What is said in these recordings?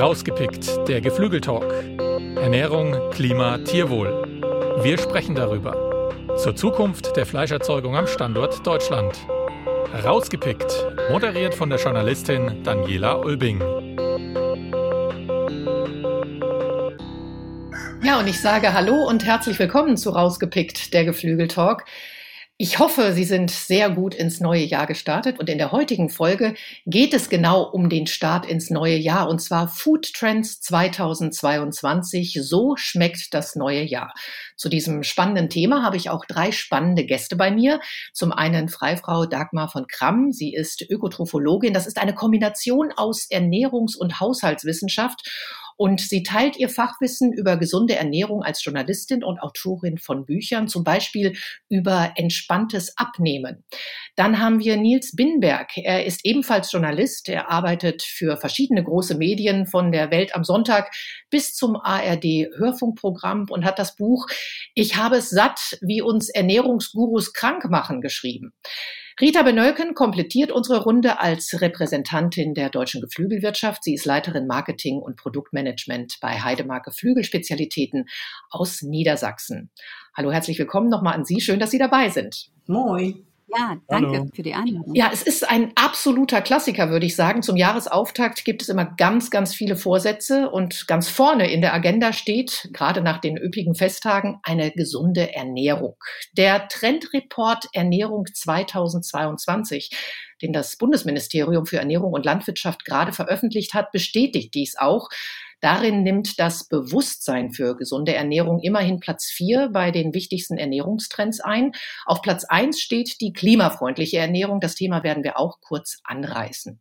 Rausgepickt, der Geflügeltalk. Ernährung, Klima, Tierwohl. Wir sprechen darüber. Zur Zukunft der Fleischerzeugung am Standort Deutschland. Rausgepickt, moderiert von der Journalistin Daniela Ulbing. Ja, und ich sage Hallo und herzlich willkommen zu Rausgepickt, der Geflügeltalk. Ich hoffe, Sie sind sehr gut ins neue Jahr gestartet und in der heutigen Folge geht es genau um den Start ins neue Jahr und zwar Food Trends 2022. So schmeckt das neue Jahr. Zu diesem spannenden Thema habe ich auch drei spannende Gäste bei mir. Zum einen Freifrau Dagmar von Kramm. Sie ist Ökotrophologin. Das ist eine Kombination aus Ernährungs- und Haushaltswissenschaft und sie teilt ihr Fachwissen über gesunde Ernährung als Journalistin und Autorin von Büchern, zum Beispiel über entspanntes Abnehmen. Dann haben wir Nils Binberg. Er ist ebenfalls Journalist. Er arbeitet für verschiedene große Medien von der Welt am Sonntag bis zum ARD Hörfunkprogramm und hat das Buch Ich habe es satt, wie uns Ernährungsgurus krank machen geschrieben. Rita Benölken komplettiert unsere Runde als Repräsentantin der deutschen Geflügelwirtschaft. Sie ist Leiterin Marketing und Produktmanagement bei Heidemark Geflügelspezialitäten aus Niedersachsen. Hallo, herzlich willkommen nochmal an Sie. Schön, dass Sie dabei sind. Moin. Ja, danke Hallo. für die Einladung. Ja, es ist ein absoluter Klassiker, würde ich sagen. Zum Jahresauftakt gibt es immer ganz, ganz viele Vorsätze und ganz vorne in der Agenda steht, gerade nach den üppigen Festtagen, eine gesunde Ernährung. Der Trendreport Ernährung 2022 den das Bundesministerium für Ernährung und Landwirtschaft gerade veröffentlicht hat, bestätigt dies auch. Darin nimmt das Bewusstsein für gesunde Ernährung immerhin Platz vier bei den wichtigsten Ernährungstrends ein. Auf Platz eins steht die klimafreundliche Ernährung. Das Thema werden wir auch kurz anreißen.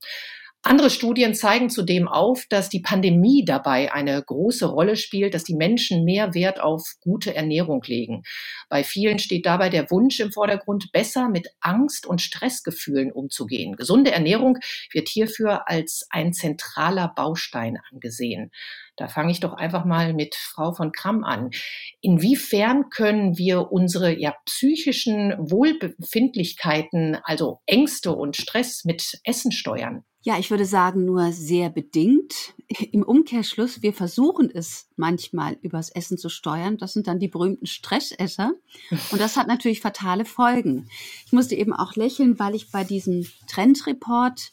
Andere Studien zeigen zudem auf, dass die Pandemie dabei eine große Rolle spielt, dass die Menschen mehr Wert auf gute Ernährung legen. Bei vielen steht dabei der Wunsch im Vordergrund, besser mit Angst und Stressgefühlen umzugehen. Gesunde Ernährung wird hierfür als ein zentraler Baustein angesehen. Da fange ich doch einfach mal mit Frau von Kramm an. Inwiefern können wir unsere ja, psychischen Wohlbefindlichkeiten, also Ängste und Stress mit Essen steuern? Ja, ich würde sagen, nur sehr bedingt. Im Umkehrschluss, wir versuchen es manchmal übers Essen zu steuern. Das sind dann die berühmten Stressesser. Und das hat natürlich fatale Folgen. Ich musste eben auch lächeln, weil ich bei diesem Trendreport,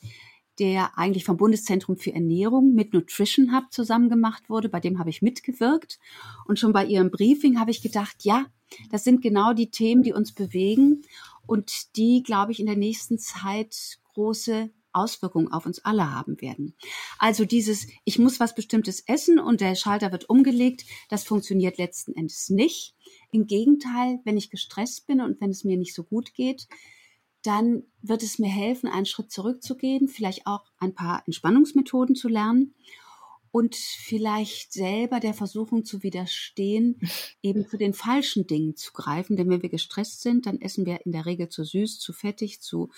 der eigentlich vom Bundeszentrum für Ernährung mit Nutrition Hub zusammen gemacht wurde, bei dem habe ich mitgewirkt. Und schon bei ihrem Briefing habe ich gedacht, ja, das sind genau die Themen, die uns bewegen und die, glaube ich, in der nächsten Zeit große Auswirkungen auf uns alle haben werden. Also dieses, ich muss was Bestimmtes essen und der Schalter wird umgelegt, das funktioniert letzten Endes nicht. Im Gegenteil, wenn ich gestresst bin und wenn es mir nicht so gut geht, dann wird es mir helfen, einen Schritt zurückzugehen, vielleicht auch ein paar Entspannungsmethoden zu lernen und vielleicht selber der Versuchung zu widerstehen, eben zu den falschen Dingen zu greifen. Denn wenn wir gestresst sind, dann essen wir in der Regel zu süß, zu fettig, zu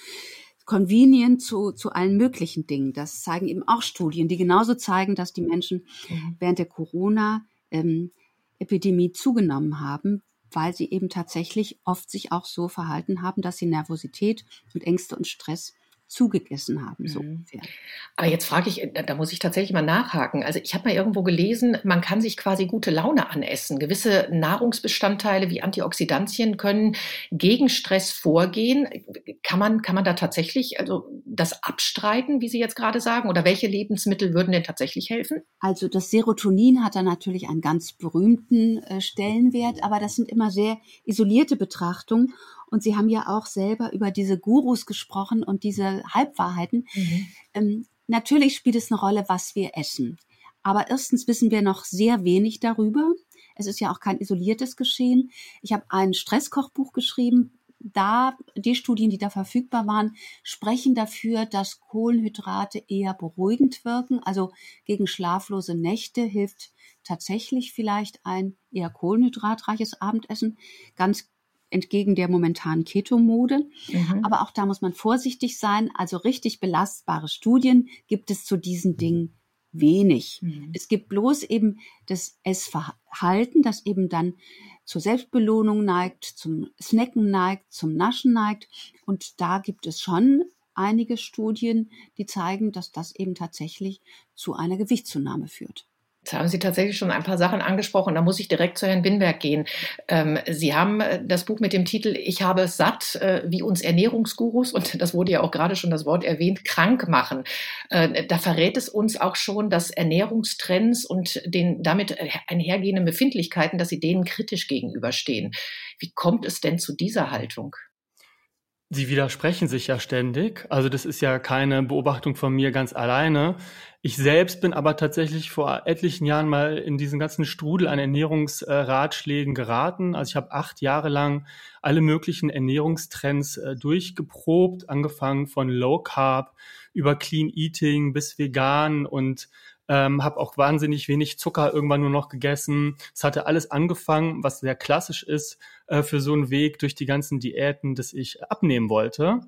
convenient zu, zu allen möglichen Dingen. Das zeigen eben auch Studien, die genauso zeigen, dass die Menschen mhm. während der Corona-Epidemie ähm, zugenommen haben, weil sie eben tatsächlich oft sich auch so verhalten haben, dass sie Nervosität und Ängste und Stress zugegessen haben, so mhm. ungefähr. Aber jetzt frage ich, da muss ich tatsächlich mal nachhaken. Also ich habe mal irgendwo gelesen, man kann sich quasi gute Laune anessen. Gewisse Nahrungsbestandteile wie Antioxidantien können gegen Stress vorgehen. Kann man, kann man da tatsächlich also das abstreiten, wie Sie jetzt gerade sagen? Oder welche Lebensmittel würden denn tatsächlich helfen? Also das Serotonin hat da natürlich einen ganz berühmten äh, Stellenwert, aber das sind immer sehr isolierte Betrachtungen. Und Sie haben ja auch selber über diese Gurus gesprochen und diese Halbwahrheiten. Mhm. Ähm, natürlich spielt es eine Rolle, was wir essen. Aber erstens wissen wir noch sehr wenig darüber. Es ist ja auch kein isoliertes Geschehen. Ich habe ein Stresskochbuch geschrieben. Da, die Studien, die da verfügbar waren, sprechen dafür, dass Kohlenhydrate eher beruhigend wirken. Also gegen schlaflose Nächte hilft tatsächlich vielleicht ein eher kohlenhydratreiches Abendessen. Ganz entgegen der momentanen Keto-Mode. Mhm. Aber auch da muss man vorsichtig sein. Also richtig belastbare Studien gibt es zu diesen Dingen wenig. Mhm. Es gibt bloß eben das Essverhalten, das eben dann zur Selbstbelohnung neigt, zum Snacken neigt, zum Naschen neigt. Und da gibt es schon einige Studien, die zeigen, dass das eben tatsächlich zu einer Gewichtszunahme führt. Jetzt haben Sie tatsächlich schon ein paar Sachen angesprochen. Da muss ich direkt zu Herrn Binberg gehen. Ähm, Sie haben äh, das Buch mit dem Titel Ich habe es satt, äh, wie uns Ernährungsgurus, und das wurde ja auch gerade schon das Wort erwähnt, krank machen. Äh, da verrät es uns auch schon, dass Ernährungstrends und den damit einhergehenden Befindlichkeiten, dass Sie denen kritisch gegenüberstehen. Wie kommt es denn zu dieser Haltung? Sie widersprechen sich ja ständig. Also das ist ja keine Beobachtung von mir ganz alleine. Ich selbst bin aber tatsächlich vor etlichen Jahren mal in diesen ganzen Strudel an Ernährungsratschlägen geraten. Also ich habe acht Jahre lang alle möglichen Ernährungstrends äh, durchgeprobt, angefangen von Low Carb über Clean Eating bis vegan und ähm, habe auch wahnsinnig wenig Zucker irgendwann nur noch gegessen. Es hatte alles angefangen, was sehr klassisch ist äh, für so einen Weg durch die ganzen Diäten, dass ich abnehmen wollte.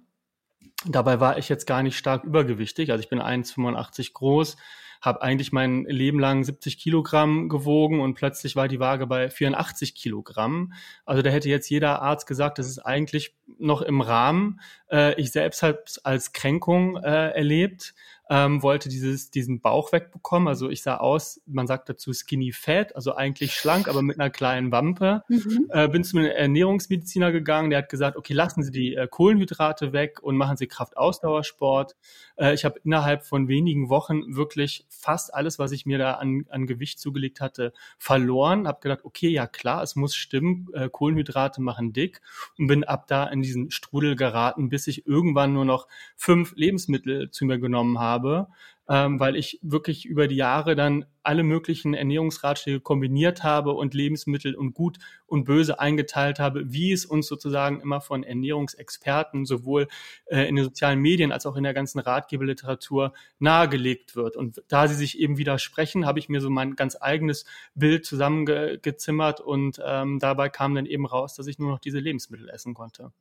Dabei war ich jetzt gar nicht stark übergewichtig. Also ich bin 1,85 groß, habe eigentlich mein Leben lang 70 Kilogramm gewogen und plötzlich war die Waage bei 84 Kilogramm. Also da hätte jetzt jeder Arzt gesagt, das ist eigentlich noch im Rahmen. Äh, ich selbst habe es als Kränkung äh, erlebt ähm, wollte dieses, diesen Bauch wegbekommen. Also ich sah aus, man sagt dazu skinny fat, also eigentlich schlank, aber mit einer kleinen Wampe. Mhm. Äh, bin zu einem Ernährungsmediziner gegangen, der hat gesagt, okay, lassen Sie die äh, Kohlenhydrate weg und machen Sie Kraftausdauersport. Äh, ich habe innerhalb von wenigen Wochen wirklich fast alles, was ich mir da an, an Gewicht zugelegt hatte, verloren. Habe gedacht, okay, ja klar, es muss stimmen, äh, Kohlenhydrate machen dick und bin ab da in diesen Strudel geraten, bis ich irgendwann nur noch fünf Lebensmittel zu mir genommen habe habe, ähm, weil ich wirklich über die Jahre dann alle möglichen Ernährungsratschläge kombiniert habe und Lebensmittel und gut und böse eingeteilt habe, wie es uns sozusagen immer von Ernährungsexperten sowohl äh, in den sozialen Medien als auch in der ganzen Ratgeberliteratur nahegelegt wird. Und da sie sich eben widersprechen, habe ich mir so mein ganz eigenes Bild zusammengezimmert und ähm, dabei kam dann eben raus, dass ich nur noch diese Lebensmittel essen konnte.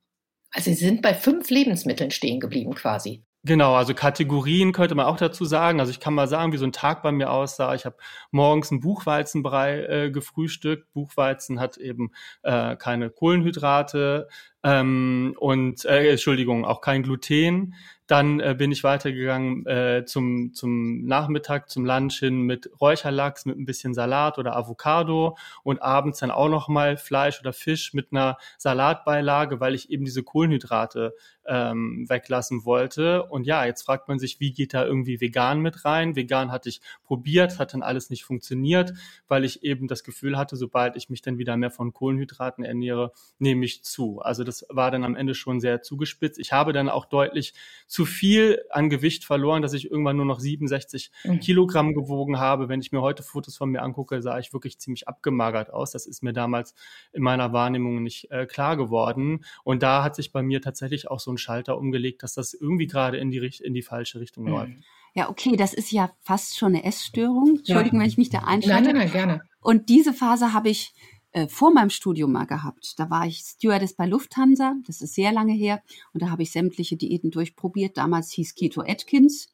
Also Sie sind bei fünf Lebensmitteln stehen geblieben quasi. Genau, also Kategorien könnte man auch dazu sagen. Also ich kann mal sagen, wie so ein Tag bei mir aussah. Ich habe morgens einen Buchweizenbrei äh, gefrühstückt. Buchweizen hat eben äh, keine Kohlenhydrate ähm, und äh, Entschuldigung, auch kein Gluten. Dann äh, bin ich weitergegangen äh, zum, zum Nachmittag, zum Lunch hin mit Räucherlachs, mit ein bisschen Salat oder Avocado und abends dann auch nochmal Fleisch oder Fisch mit einer Salatbeilage, weil ich eben diese Kohlenhydrate ähm, weglassen wollte. Und ja, jetzt fragt man sich, wie geht da irgendwie vegan mit rein? Vegan hatte ich probiert, hat dann alles nicht funktioniert, weil ich eben das Gefühl hatte, sobald ich mich dann wieder mehr von Kohlenhydraten ernähre, nehme ich zu. Also das war dann am Ende schon sehr zugespitzt. Ich habe dann auch deutlich zu viel an Gewicht verloren, dass ich irgendwann nur noch 67 mhm. Kilogramm gewogen habe. Wenn ich mir heute Fotos von mir angucke, sah ich wirklich ziemlich abgemagert aus. Das ist mir damals in meiner Wahrnehmung nicht äh, klar geworden. Und da hat sich bei mir tatsächlich auch so ein Schalter umgelegt, dass das irgendwie gerade in die, in die falsche Richtung mhm. läuft. Ja, okay, das ist ja fast schon eine Essstörung. Entschuldigung, ja. wenn ich mich da einschalte. Nein, nein, nein, gerne. Und diese Phase habe ich äh, vor meinem Studium mal gehabt. Da war ich Stewardess bei Lufthansa, das ist sehr lange her, und da habe ich sämtliche Diäten durchprobiert. Damals hieß Keto Atkins.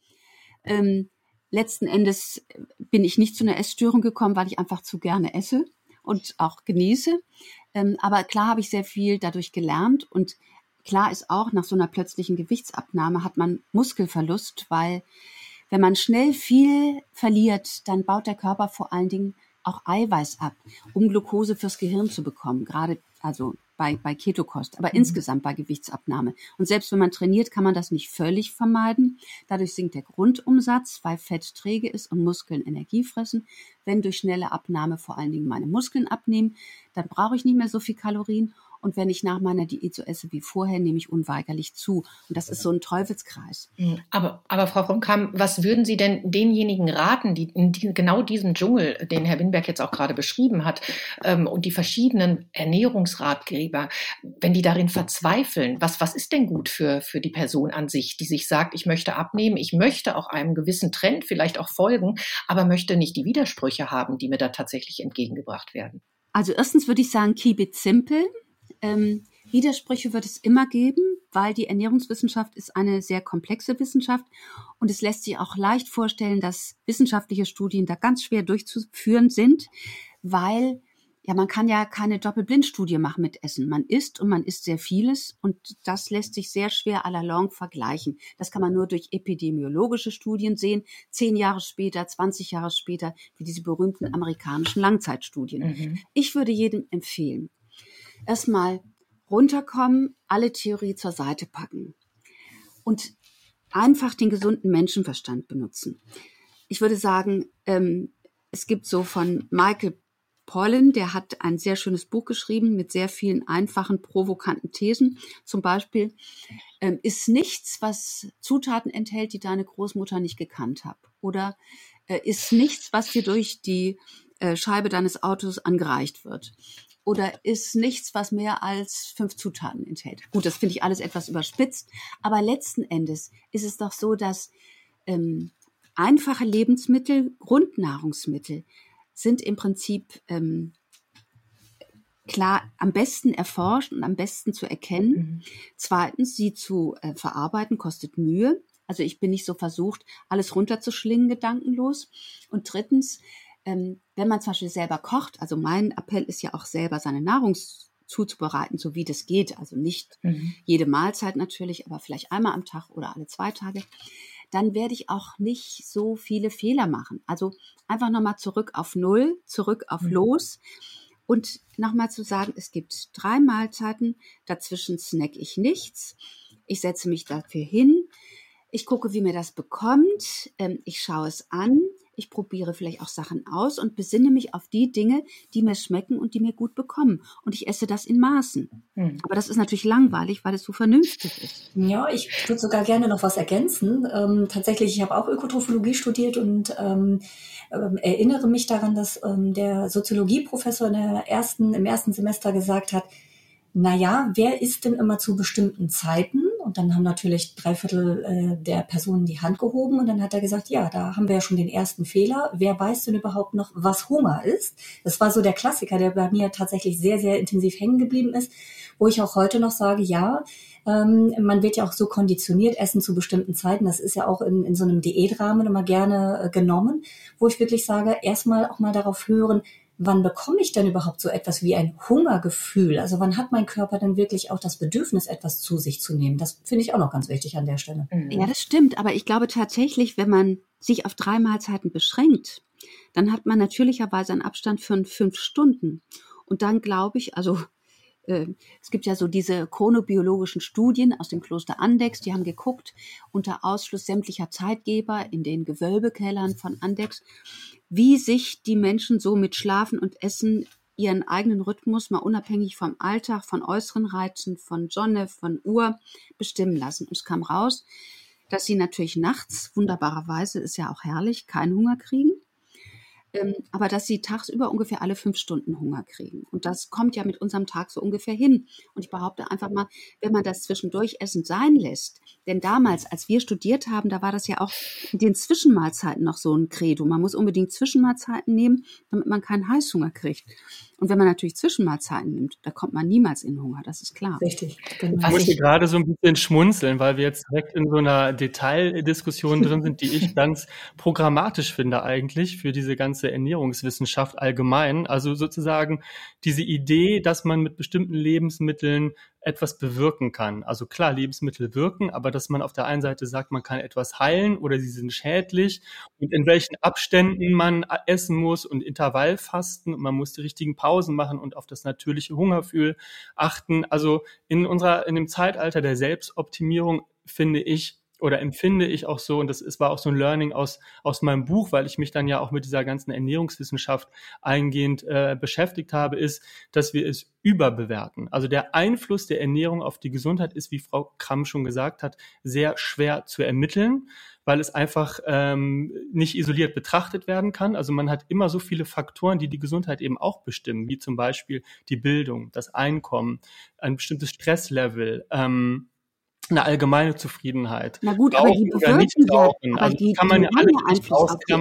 Ähm, letzten Endes bin ich nicht zu einer Essstörung gekommen, weil ich einfach zu gerne esse und auch genieße. Ähm, aber klar habe ich sehr viel dadurch gelernt und klar ist auch, nach so einer plötzlichen Gewichtsabnahme hat man Muskelverlust, weil wenn man schnell viel verliert, dann baut der Körper vor allen Dingen auch Eiweiß ab, um Glucose fürs Gehirn zu bekommen, gerade also bei, bei Ketokost, aber mhm. insgesamt bei Gewichtsabnahme. Und selbst wenn man trainiert, kann man das nicht völlig vermeiden. Dadurch sinkt der Grundumsatz, weil Fett träge ist und Muskeln Energie fressen. Wenn durch schnelle Abnahme vor allen Dingen meine Muskeln abnehmen, dann brauche ich nicht mehr so viel Kalorien und wenn ich nach meiner Diät so esse wie vorher, nehme ich unweigerlich zu. Und das ist so ein Teufelskreis. Mhm. Aber, aber Frau Rumkamp, was würden Sie denn denjenigen raten, die in die, genau diesem Dschungel, den Herr Winberg jetzt auch gerade beschrieben hat, ähm, und die verschiedenen Ernährungsratgeber, wenn die darin verzweifeln, was, was ist denn gut für, für die Person an sich, die sich sagt, ich möchte abnehmen, ich möchte auch einem gewissen Trend vielleicht auch folgen, aber möchte nicht die Widersprüche haben, die mir da tatsächlich entgegengebracht werden? Also erstens würde ich sagen, keep it simple. Ähm, Widersprüche wird es immer geben, weil die Ernährungswissenschaft ist eine sehr komplexe Wissenschaft und es lässt sich auch leicht vorstellen, dass wissenschaftliche Studien da ganz schwer durchzuführen sind, weil ja, man kann ja keine Doppelblindstudie machen mit Essen. Man isst und man isst sehr vieles und das lässt sich sehr schwer à la longue vergleichen. Das kann man nur durch epidemiologische Studien sehen, zehn Jahre später, 20 Jahre später, wie diese berühmten amerikanischen Langzeitstudien. Mhm. Ich würde jedem empfehlen, erstmal runterkommen, alle Theorie zur Seite packen und einfach den gesunden Menschenverstand benutzen. Ich würde sagen, ähm, es gibt so von Michael Pollen, der hat ein sehr schönes Buch geschrieben mit sehr vielen einfachen, provokanten Thesen. Zum Beispiel ähm, ist nichts, was Zutaten enthält, die deine Großmutter nicht gekannt hat. Oder äh, ist nichts, was dir durch die äh, Scheibe deines Autos angereicht wird. Oder ist nichts, was mehr als fünf Zutaten enthält. Gut, das finde ich alles etwas überspitzt. Aber letzten Endes ist es doch so, dass ähm, einfache Lebensmittel, Grundnahrungsmittel, sind im Prinzip ähm, klar am besten erforscht und am besten zu erkennen. Mhm. Zweitens, sie zu äh, verarbeiten kostet Mühe. Also ich bin nicht so versucht, alles runterzuschlingen, gedankenlos. Und drittens, ähm, wenn man zum Beispiel selber kocht, also mein Appell ist ja auch selber seine Nahrung zuzubereiten, so wie das geht. Also nicht mhm. jede Mahlzeit natürlich, aber vielleicht einmal am Tag oder alle zwei Tage dann werde ich auch nicht so viele Fehler machen. Also einfach nochmal zurück auf Null, zurück auf mhm. Los und nochmal zu sagen, es gibt drei Mahlzeiten, dazwischen snack ich nichts. Ich setze mich dafür hin. Ich gucke, wie mir das bekommt. Ähm, ich schaue es an ich probiere vielleicht auch Sachen aus und besinne mich auf die Dinge, die mir schmecken und die mir gut bekommen. Und ich esse das in Maßen. Hm. Aber das ist natürlich langweilig, weil es so vernünftig ist. Ja, ich würde sogar gerne noch was ergänzen. Ähm, tatsächlich, ich habe auch Ökotrophologie studiert und ähm, äh, erinnere mich daran, dass ähm, der Soziologieprofessor in der ersten, im ersten Semester gesagt hat, na ja, wer isst denn immer zu bestimmten Zeiten? Dann haben natürlich drei Viertel äh, der Personen die Hand gehoben und dann hat er gesagt, ja, da haben wir ja schon den ersten Fehler. Wer weiß denn überhaupt noch, was Hunger ist? Das war so der Klassiker, der bei mir tatsächlich sehr, sehr intensiv hängen geblieben ist, wo ich auch heute noch sage, ja, ähm, man wird ja auch so konditioniert, Essen zu bestimmten Zeiten. Das ist ja auch in, in so einem Diätrahmen immer gerne äh, genommen, wo ich wirklich sage, erstmal auch mal darauf hören, wann bekomme ich denn überhaupt so etwas wie ein Hungergefühl? Also wann hat mein Körper denn wirklich auch das Bedürfnis, etwas zu sich zu nehmen? Das finde ich auch noch ganz wichtig an der Stelle. Mhm. Ja, das stimmt. Aber ich glaube tatsächlich, wenn man sich auf drei Mahlzeiten beschränkt, dann hat man natürlicherweise einen Abstand von fünf Stunden. Und dann glaube ich, also äh, es gibt ja so diese chronobiologischen Studien aus dem Kloster Andex, die haben geguckt unter Ausschluss sämtlicher Zeitgeber in den Gewölbekellern von Andex, wie sich die Menschen so mit Schlafen und Essen ihren eigenen Rhythmus mal unabhängig vom Alltag, von äußeren Reizen, von Sonne, von Uhr bestimmen lassen. Und es kam raus, dass sie natürlich nachts, wunderbarerweise, ist ja auch herrlich, keinen Hunger kriegen ähm, aber dass sie tagsüber ungefähr alle fünf Stunden Hunger kriegen. Und das kommt ja mit unserem Tag so ungefähr hin. Und ich behaupte einfach mal, wenn man das zwischendurch Essen sein lässt, denn damals, als wir studiert haben, da war das ja auch in den Zwischenmahlzeiten noch so ein Credo. Man muss unbedingt Zwischenmahlzeiten nehmen, damit man keinen Heißhunger kriegt. Und wenn man natürlich Zwischenmahlzeiten nimmt, da kommt man niemals in Hunger, das ist klar. Richtig. Genau. Ich musste gerade so ein bisschen schmunzeln, weil wir jetzt direkt in so einer Detaildiskussion drin sind, die ich ganz programmatisch finde eigentlich für diese ganze Ernährungswissenschaft allgemein. Also sozusagen diese Idee, dass man mit bestimmten Lebensmitteln etwas bewirken kann. Also klar, Lebensmittel wirken, aber dass man auf der einen Seite sagt, man kann etwas heilen oder sie sind schädlich und in welchen Abständen man essen muss und Intervallfasten und man muss die richtigen Pausen machen und auf das natürliche Hungergefühl achten. Also in unserer, in dem Zeitalter der Selbstoptimierung finde ich, oder empfinde ich auch so, und das ist, war auch so ein Learning aus, aus meinem Buch, weil ich mich dann ja auch mit dieser ganzen Ernährungswissenschaft eingehend äh, beschäftigt habe, ist, dass wir es überbewerten. Also der Einfluss der Ernährung auf die Gesundheit ist, wie Frau Kramm schon gesagt hat, sehr schwer zu ermitteln, weil es einfach ähm, nicht isoliert betrachtet werden kann. Also man hat immer so viele Faktoren, die die Gesundheit eben auch bestimmen, wie zum Beispiel die Bildung, das Einkommen, ein bestimmtes Stresslevel, ähm, eine allgemeine Zufriedenheit. Na gut, aber die bewirken nicht ja, also die, kann man ja alle nicht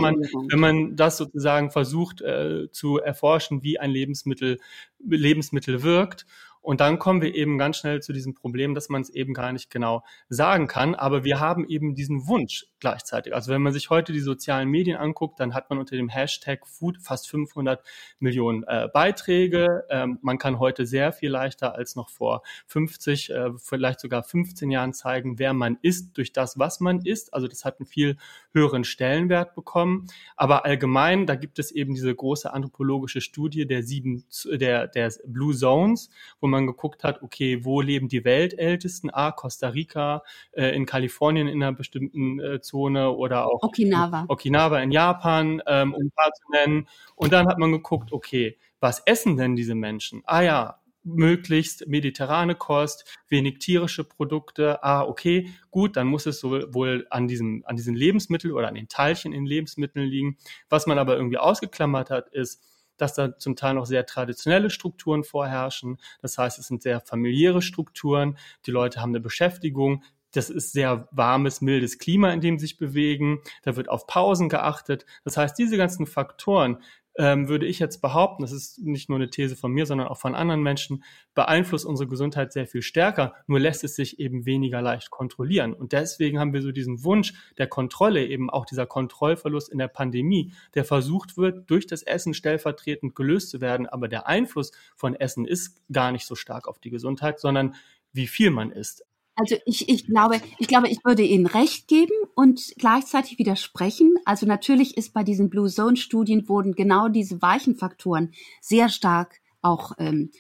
man, wenn man das sozusagen versucht äh, zu erforschen, wie ein Lebensmittel, Lebensmittel wirkt. Und dann kommen wir eben ganz schnell zu diesem Problem, dass man es eben gar nicht genau sagen kann. Aber wir haben eben diesen Wunsch, gleichzeitig. Also wenn man sich heute die sozialen Medien anguckt, dann hat man unter dem Hashtag Food fast 500 Millionen äh, Beiträge. Ähm, man kann heute sehr viel leichter als noch vor 50, äh, vielleicht sogar 15 Jahren zeigen, wer man ist durch das, was man ist. Also das hat einen viel höheren Stellenwert bekommen. Aber allgemein, da gibt es eben diese große anthropologische Studie der sieben, der, der Blue Zones, wo man geguckt hat, okay, wo leben die Weltältesten? Ah, Costa Rica, äh, in Kalifornien in einer bestimmten äh, Zone oder auch Okinawa. Okinawa in Japan, ähm, um ein paar zu nennen. Und dann hat man geguckt, okay, was essen denn diese Menschen? Ah ja, möglichst mediterrane Kost, wenig tierische Produkte. Ah, okay, gut, dann muss es so wohl an diesem, an diesen Lebensmitteln oder an den Teilchen in Lebensmitteln liegen. Was man aber irgendwie ausgeklammert hat, ist, dass da zum Teil noch sehr traditionelle Strukturen vorherrschen. Das heißt, es sind sehr familiäre Strukturen. Die Leute haben eine Beschäftigung. Das ist sehr warmes, mildes Klima, in dem sie sich bewegen. Da wird auf Pausen geachtet. Das heißt, diese ganzen Faktoren ähm, würde ich jetzt behaupten, das ist nicht nur eine These von mir, sondern auch von anderen Menschen, beeinflusst unsere Gesundheit sehr viel stärker, nur lässt es sich eben weniger leicht kontrollieren. Und deswegen haben wir so diesen Wunsch der Kontrolle, eben auch dieser Kontrollverlust in der Pandemie, der versucht wird, durch das Essen stellvertretend gelöst zu werden. Aber der Einfluss von Essen ist gar nicht so stark auf die Gesundheit, sondern wie viel man isst. Also ich, ich glaube, ich glaube, ich würde Ihnen recht geben und gleichzeitig widersprechen. Also natürlich ist bei diesen Blue Zone Studien wurden genau diese weichen Faktoren sehr stark auch ähm,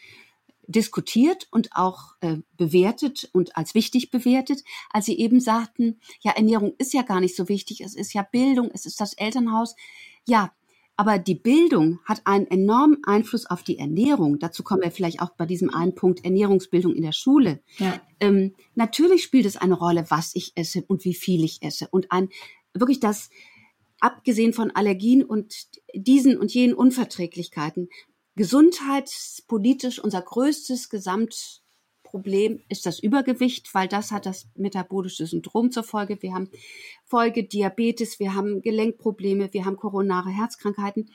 diskutiert und auch äh, bewertet und als wichtig bewertet, als sie eben sagten, ja, Ernährung ist ja gar nicht so wichtig, es ist ja Bildung, es ist das Elternhaus. Ja, aber die Bildung hat einen enormen Einfluss auf die Ernährung. Dazu kommen wir vielleicht auch bei diesem einen Punkt Ernährungsbildung in der Schule. Ja. Ähm, natürlich spielt es eine Rolle, was ich esse und wie viel ich esse. Und ein wirklich das, abgesehen von Allergien und diesen und jenen Unverträglichkeiten, gesundheitspolitisch unser größtes Gesamt Problem ist das Übergewicht, weil das hat das metabolische Syndrom zur Folge. Wir haben Folge Diabetes, wir haben Gelenkprobleme, wir haben koronare Herzkrankheiten.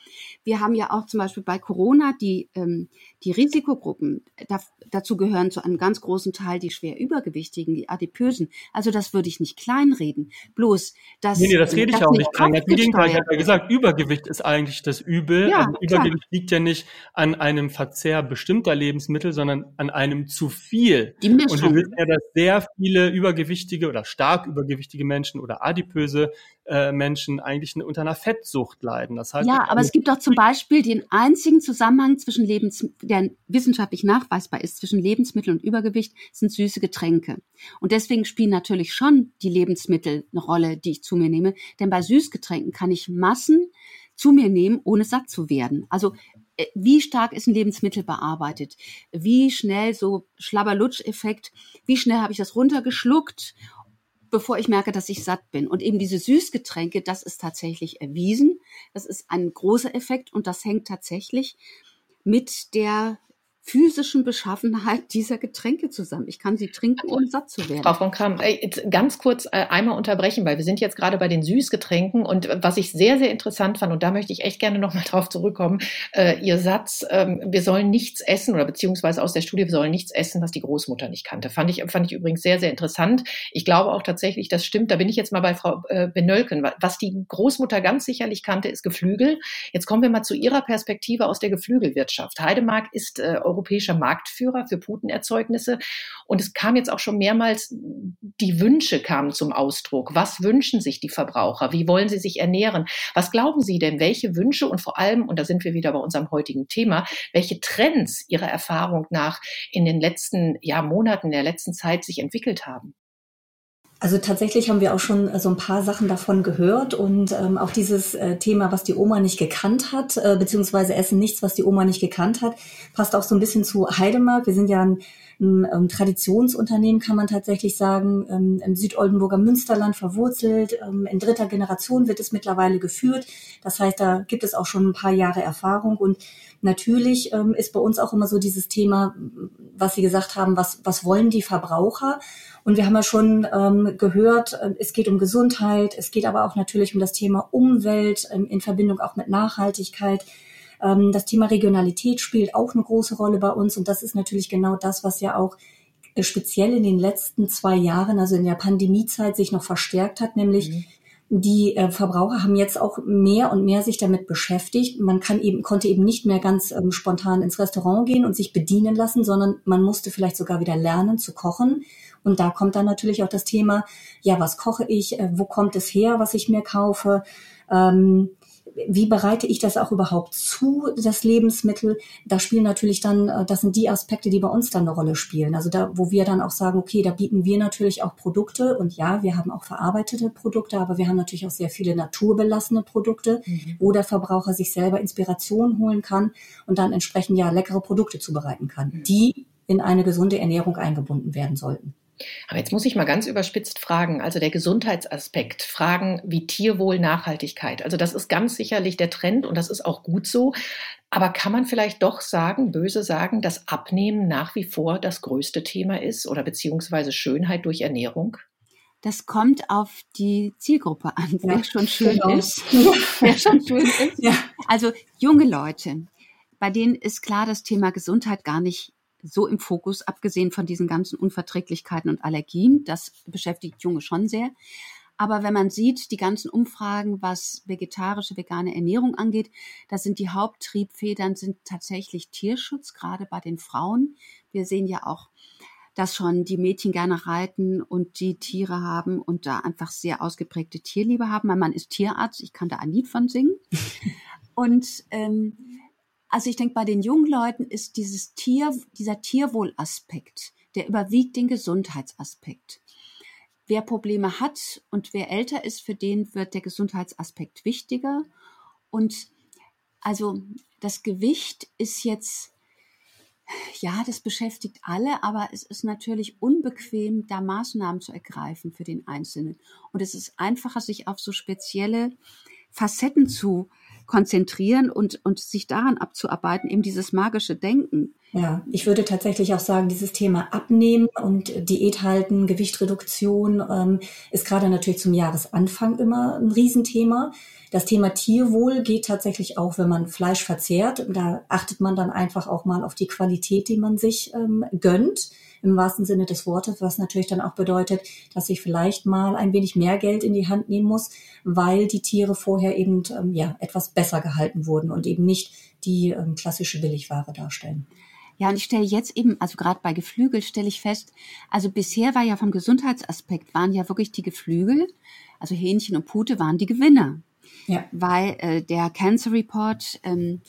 Wir haben ja auch zum Beispiel bei Corona die, ähm, die Risikogruppen. Da, dazu gehören zu einem ganz großen Teil die schwer Übergewichtigen, die Adipösen. Also das würde ich nicht kleinreden. Bloß, dass. Nee, nee das rede ich auch nicht klein. Im Gegenteil, ich habe ja gesagt, Übergewicht ist eigentlich das Übel. Ja, also Übergewicht liegt ja nicht an einem Verzehr bestimmter Lebensmittel, sondern an einem zu viel. Die Mischung. Und wir wissen ja, dass sehr viele übergewichtige oder stark übergewichtige Menschen oder Adipösen adipöse äh, Menschen eigentlich unter einer Fettsucht leiden. Das heißt, ja, aber es gibt doch zum Beispiel den einzigen Zusammenhang zwischen Lebens, der wissenschaftlich nachweisbar ist zwischen Lebensmittel und Übergewicht, sind süße Getränke. Und deswegen spielen natürlich schon die Lebensmittel eine Rolle, die ich zu mir nehme. Denn bei Süßgetränken kann ich Massen zu mir nehmen, ohne satt zu werden. Also äh, wie stark ist ein Lebensmittel bearbeitet? Wie schnell so Schlabberlutsch-Effekt? Wie schnell habe ich das runtergeschluckt? Bevor ich merke, dass ich satt bin. Und eben diese Süßgetränke, das ist tatsächlich erwiesen. Das ist ein großer Effekt und das hängt tatsächlich mit der physischen Beschaffenheit dieser Getränke zusammen. Ich kann sie trinken, ohne satt zu werden. Frau von Kram, ganz kurz äh, einmal unterbrechen, weil wir sind jetzt gerade bei den Süßgetränken und was ich sehr, sehr interessant fand, und da möchte ich echt gerne nochmal drauf zurückkommen, äh, Ihr Satz, ähm, wir sollen nichts essen oder beziehungsweise aus der Studie, wir sollen nichts essen, was die Großmutter nicht kannte. Fand ich, fand ich übrigens sehr, sehr interessant. Ich glaube auch tatsächlich, das stimmt. Da bin ich jetzt mal bei Frau äh, Benölken. Was die Großmutter ganz sicherlich kannte, ist Geflügel. Jetzt kommen wir mal zu Ihrer Perspektive aus der Geflügelwirtschaft. Heidemark ist äh, europäischer Marktführer für Putenerzeugnisse. Und es kam jetzt auch schon mehrmals, die Wünsche kamen zum Ausdruck. Was wünschen sich die Verbraucher? Wie wollen sie sich ernähren? Was glauben Sie denn, welche Wünsche und vor allem, und da sind wir wieder bei unserem heutigen Thema, welche Trends Ihrer Erfahrung nach in den letzten ja, Monaten, der letzten Zeit sich entwickelt haben? Also tatsächlich haben wir auch schon äh, so ein paar Sachen davon gehört und ähm, auch dieses äh, Thema, was die Oma nicht gekannt hat, äh, beziehungsweise Essen nichts, was die Oma nicht gekannt hat, passt auch so ein bisschen zu Heidemark. Wir sind ja ein, ein, ein Traditionsunternehmen, kann man tatsächlich sagen, ähm, im Südoldenburger Münsterland verwurzelt. Ähm, in dritter Generation wird es mittlerweile geführt. Das heißt, da gibt es auch schon ein paar Jahre Erfahrung und natürlich ähm, ist bei uns auch immer so dieses Thema, was Sie gesagt haben, was, was wollen die Verbraucher? Und wir haben ja schon ähm, gehört, äh, es geht um Gesundheit, es geht aber auch natürlich um das Thema Umwelt ähm, in Verbindung auch mit Nachhaltigkeit. Ähm, das Thema Regionalität spielt auch eine große Rolle bei uns und das ist natürlich genau das, was ja auch äh, speziell in den letzten zwei Jahren, also in der Pandemiezeit, sich noch verstärkt hat, nämlich mhm. Die äh, Verbraucher haben jetzt auch mehr und mehr sich damit beschäftigt. Man kann eben, konnte eben nicht mehr ganz ähm, spontan ins Restaurant gehen und sich bedienen lassen, sondern man musste vielleicht sogar wieder lernen zu kochen. Und da kommt dann natürlich auch das Thema, ja, was koche ich, äh, wo kommt es her, was ich mir kaufe, ähm, wie bereite ich das auch überhaupt zu, das Lebensmittel? Da spielen natürlich dann, äh, das sind die Aspekte, die bei uns dann eine Rolle spielen. Also da, wo wir dann auch sagen, okay, da bieten wir natürlich auch Produkte und ja, wir haben auch verarbeitete Produkte, aber wir haben natürlich auch sehr viele naturbelassene Produkte, mhm. wo der Verbraucher sich selber Inspiration holen kann und dann entsprechend ja leckere Produkte zubereiten kann, mhm. die in eine gesunde Ernährung eingebunden werden sollten. Aber jetzt muss ich mal ganz überspitzt fragen, also der Gesundheitsaspekt, Fragen wie Tierwohl, Nachhaltigkeit. Also das ist ganz sicherlich der Trend und das ist auch gut so. Aber kann man vielleicht doch sagen, böse sagen, dass Abnehmen nach wie vor das größte Thema ist oder beziehungsweise Schönheit durch Ernährung? Das kommt auf die Zielgruppe an, ja, wer schon schön genau. ist. wer schon schön ist. Ja. Also junge Leute, bei denen ist klar das Thema Gesundheit gar nicht so im Fokus, abgesehen von diesen ganzen Unverträglichkeiten und Allergien. Das beschäftigt Junge schon sehr. Aber wenn man sieht, die ganzen Umfragen, was vegetarische, vegane Ernährung angeht, da sind die Haupttriebfedern sind tatsächlich Tierschutz, gerade bei den Frauen. Wir sehen ja auch, dass schon die Mädchen gerne reiten und die Tiere haben und da einfach sehr ausgeprägte Tierliebe haben. Mein Mann ist Tierarzt, ich kann da ein Lied von singen. und ähm, also ich denke, bei den jungen Leuten ist dieses Tier, dieser Tierwohlaspekt, der überwiegt den Gesundheitsaspekt. Wer Probleme hat und wer älter ist, für den wird der Gesundheitsaspekt wichtiger. Und also das Gewicht ist jetzt, ja, das beschäftigt alle, aber es ist natürlich unbequem, da Maßnahmen zu ergreifen für den Einzelnen. Und es ist einfacher, sich auf so spezielle Facetten zu konzentrieren und, und sich daran abzuarbeiten, eben dieses magische Denken. Ja, ich würde tatsächlich auch sagen, dieses Thema Abnehmen und Diät halten, Gewichtreduktion ähm, ist gerade natürlich zum Jahresanfang immer ein Riesenthema. Das Thema Tierwohl geht tatsächlich auch, wenn man Fleisch verzehrt. Da achtet man dann einfach auch mal auf die Qualität, die man sich ähm, gönnt im wahrsten Sinne des Wortes, was natürlich dann auch bedeutet, dass ich vielleicht mal ein wenig mehr Geld in die Hand nehmen muss, weil die Tiere vorher eben ähm, ja etwas besser gehalten wurden und eben nicht die ähm, klassische Billigware darstellen. Ja, und ich stelle jetzt eben, also gerade bei Geflügel stelle ich fest, also bisher war ja vom Gesundheitsaspekt, waren ja wirklich die Geflügel, also Hähnchen und Pute waren die Gewinner. Ja. Weil äh, der Cancer Report ähm,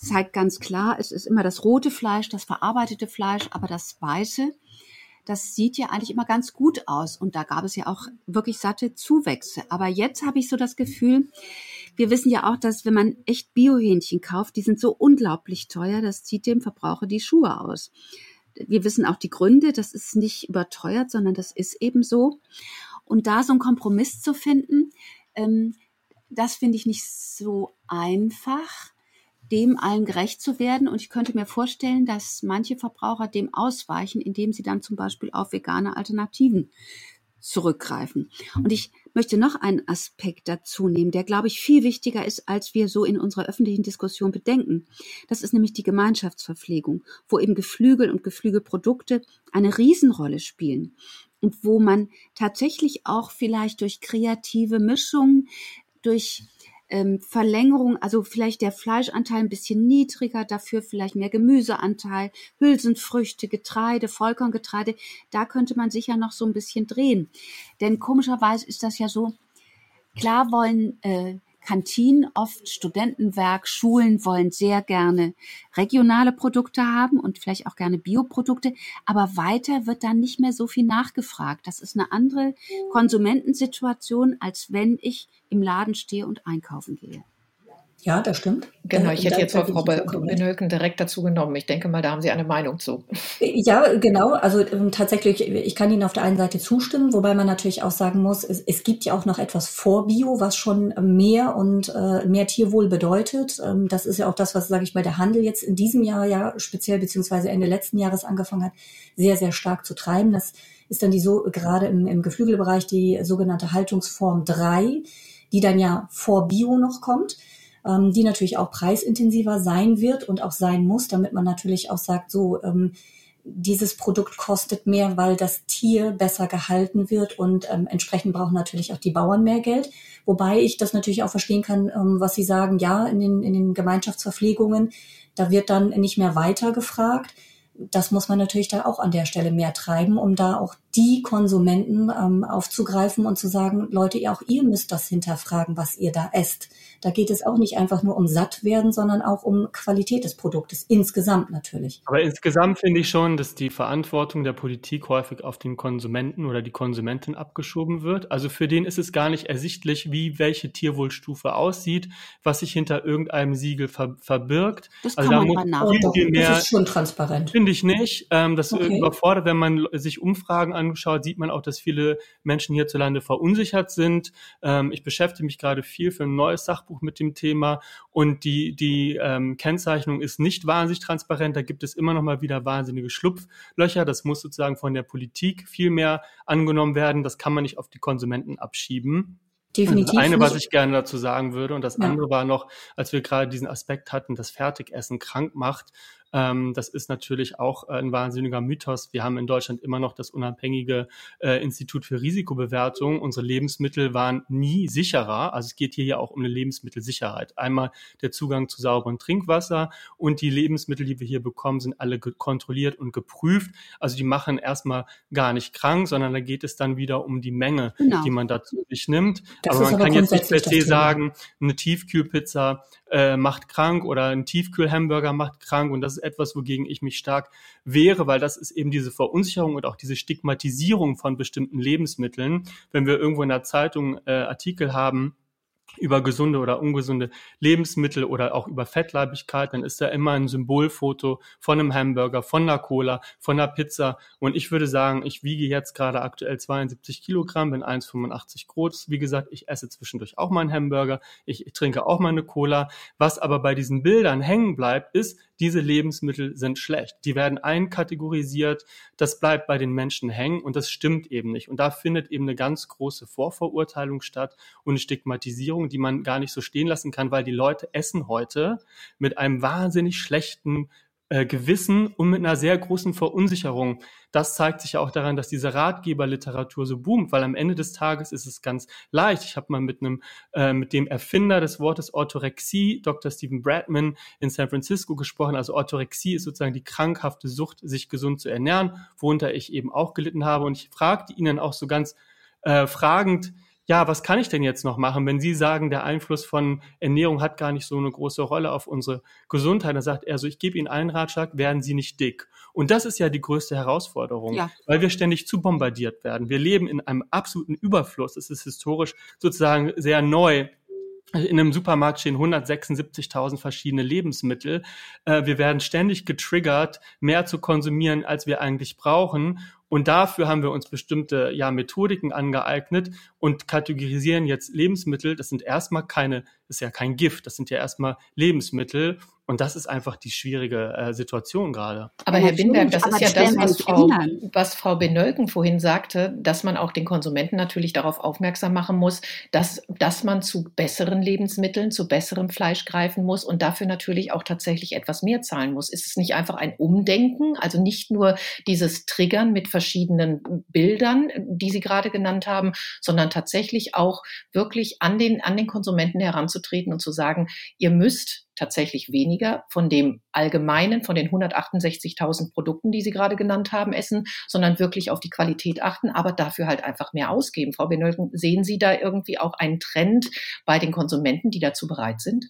zeigt ganz klar, es ist immer das rote Fleisch, das verarbeitete Fleisch, aber das weiße, das sieht ja eigentlich immer ganz gut aus. Und da gab es ja auch wirklich satte Zuwächse. Aber jetzt habe ich so das Gefühl, wir wissen ja auch, dass wenn man echt Biohähnchen kauft, die sind so unglaublich teuer, das zieht dem Verbraucher die Schuhe aus. Wir wissen auch die Gründe, das ist nicht überteuert, sondern das ist eben so. Und da so einen Kompromiss zu finden, ähm, das finde ich nicht so einfach dem allen gerecht zu werden. Und ich könnte mir vorstellen, dass manche Verbraucher dem ausweichen, indem sie dann zum Beispiel auf vegane Alternativen zurückgreifen. Und ich möchte noch einen Aspekt dazu nehmen, der, glaube ich, viel wichtiger ist, als wir so in unserer öffentlichen Diskussion bedenken. Das ist nämlich die Gemeinschaftsverpflegung, wo eben Geflügel und Geflügelprodukte eine Riesenrolle spielen und wo man tatsächlich auch vielleicht durch kreative Mischungen, durch ähm, Verlängerung, also vielleicht der Fleischanteil ein bisschen niedriger, dafür vielleicht mehr Gemüseanteil, Hülsenfrüchte, Getreide, Vollkorngetreide, da könnte man sicher noch so ein bisschen drehen. Denn komischerweise ist das ja so, klar wollen äh, Kantinen, oft Studentenwerk, Schulen wollen sehr gerne regionale Produkte haben und vielleicht auch gerne Bioprodukte, aber weiter wird dann nicht mehr so viel nachgefragt. Das ist eine andere Konsumentensituation, als wenn ich im Laden stehe und einkaufen gehe. Ja, das stimmt. Genau, ich hätte jetzt Frau Benölken direkt dazu genommen. Ich denke mal, da haben Sie eine Meinung zu. Ja, genau. Also ähm, tatsächlich, ich kann Ihnen auf der einen Seite zustimmen, wobei man natürlich auch sagen muss, es, es gibt ja auch noch etwas vor Bio, was schon mehr und äh, mehr Tierwohl bedeutet. Ähm, das ist ja auch das, was, sage ich mal, der Handel jetzt in diesem Jahr ja speziell beziehungsweise Ende letzten Jahres angefangen hat, sehr, sehr stark zu treiben. Das ist dann die so, gerade im, im Geflügelbereich die sogenannte Haltungsform 3, die dann ja vor Bio noch kommt ähm, die natürlich auch preisintensiver sein wird und auch sein muss, damit man natürlich auch sagt, so, ähm, dieses Produkt kostet mehr, weil das Tier besser gehalten wird und ähm, entsprechend brauchen natürlich auch die Bauern mehr Geld. Wobei ich das natürlich auch verstehen kann, ähm, was Sie sagen, ja, in den, in den Gemeinschaftsverpflegungen, da wird dann nicht mehr weiter gefragt das muss man natürlich da auch an der Stelle mehr treiben, um da auch die Konsumenten ähm, aufzugreifen und zu sagen, Leute, auch ihr müsst das hinterfragen, was ihr da esst. Da geht es auch nicht einfach nur um satt werden, sondern auch um Qualität des Produktes insgesamt natürlich. Aber insgesamt finde ich schon, dass die Verantwortung der Politik häufig auf den Konsumenten oder die Konsumentin abgeschoben wird. Also für den ist es gar nicht ersichtlich, wie welche Tierwohlstufe aussieht, was sich hinter irgendeinem Siegel ver verbirgt. Das also kann da man muss mal mehr, das ist schon transparent. Finde ich nicht. Ähm, das Okay. überfordert, wenn man sich Umfragen anschaut, sieht man auch, dass viele Menschen hierzulande verunsichert sind. Ähm, ich beschäftige mich gerade viel für ein neues Sachbuch mit dem Thema und die, die ähm, Kennzeichnung ist nicht wahnsinnig transparent. Da gibt es immer noch mal wieder wahnsinnige Schlupflöcher. Das muss sozusagen von der Politik viel mehr angenommen werden. Das kann man nicht auf die Konsumenten abschieben. Definitiv. Das eine, was ich gerne dazu sagen würde, und das Ja. andere war noch, als wir gerade diesen Aspekt hatten, dass Fertigessen krank macht. Ähm, das ist natürlich auch äh, ein wahnsinniger Mythos. Wir haben in Deutschland immer noch das unabhängige äh, Institut für Risikobewertung. Unsere Lebensmittel waren nie sicherer. Also es geht hier ja auch um eine Lebensmittelsicherheit. Einmal der Zugang zu sauberem Trinkwasser und die Lebensmittel, die wir hier bekommen, sind alle kontrolliert und geprüft. Also die machen erstmal gar nicht krank, sondern da geht es dann wieder um die Menge, Genau. die man dazu sich nimmt. Das aber man aber kann jetzt nicht per se sagen, eine Tiefkühlpizza äh, macht krank oder ein Tiefkühlhamburger macht krank. Und das ist etwas, wogegen ich mich stark wehre, weil das ist eben diese Verunsicherung und auch diese Stigmatisierung von bestimmten Lebensmitteln. Wenn wir irgendwo in der Zeitung äh, Artikel haben, über gesunde oder ungesunde Lebensmittel oder auch über Fettleibigkeit, dann ist da immer ein Symbolfoto von einem Hamburger, von einer Cola, von einer Pizza. Und ich würde sagen, ich wiege jetzt gerade aktuell 72 Kilogramm, bin 1,85 groß. Wie gesagt, ich esse zwischendurch auch mal einen Hamburger, ich trinke auch mal eine Cola. Was aber bei diesen Bildern hängen bleibt, ist, diese Lebensmittel sind schlecht. Die werden einkategorisiert, das bleibt bei den Menschen hängen und das stimmt eben nicht. Und da findet eben eine ganz große Vorverurteilung statt und eine Stigmatisierung, die man gar nicht so stehen lassen kann, weil die Leute essen heute mit einem wahnsinnig schlechten äh, Gewissen und mit einer sehr großen Verunsicherung. Das zeigt sich ja auch daran, dass diese Ratgeberliteratur so boomt, weil am Ende des Tages ist es ganz leicht. Ich habe mal mit einem, äh, mit dem Erfinder des Wortes Orthorexie, Dr. Stephen Bradman in San Francisco gesprochen. Also Orthorexie ist sozusagen die krankhafte Sucht, sich gesund zu ernähren, worunter ich eben auch gelitten habe. Und ich fragte ihn dann auch so ganz äh, fragend, ja, was kann ich denn jetzt noch machen, wenn Sie sagen, der Einfluss von Ernährung hat gar nicht so eine große Rolle auf unsere Gesundheit? Dann sagt er so, ich gebe Ihnen einen Ratschlag, werden Sie nicht dick. Und das ist ja die größte Herausforderung, Ja. weil wir ständig zu bombardiert werden. Wir leben in einem absoluten Überfluss. Es ist historisch sozusagen sehr neu. In einem Supermarkt stehen 176.000 verschiedene Lebensmittel. Äh, wir werden ständig getriggert, mehr zu konsumieren, als wir eigentlich brauchen. Und dafür haben wir uns bestimmte ja, Methodiken angeeignet und kategorisieren jetzt Lebensmittel. Das sind erstmal keine, das ist ja kein Gift, das sind ja erstmal Lebensmittel. Und das ist einfach die schwierige äh, Situation gerade. Aber Herr Binberg, das ist ja das was Frau, was Frau Benölken vorhin sagte, dass man auch den Konsumenten natürlich darauf aufmerksam machen muss, dass, dass man zu besseren Lebensmitteln, zu besserem Fleisch greifen muss und dafür natürlich auch tatsächlich etwas mehr zahlen muss. Ist es nicht einfach ein Umdenken, also nicht nur dieses Triggern mit verschiedenen Bildern, die Sie gerade genannt haben, sondern tatsächlich auch wirklich an den, an den Konsumenten heranzutreten und zu sagen, ihr müsst tatsächlich weniger von dem allgemeinen, von den 168.000 Produkten, die Sie gerade genannt haben, essen, sondern wirklich auf die Qualität achten, aber dafür halt einfach mehr ausgeben. Frau Benölken, sehen Sie da irgendwie auch einen Trend bei den Konsumenten, die dazu bereit sind?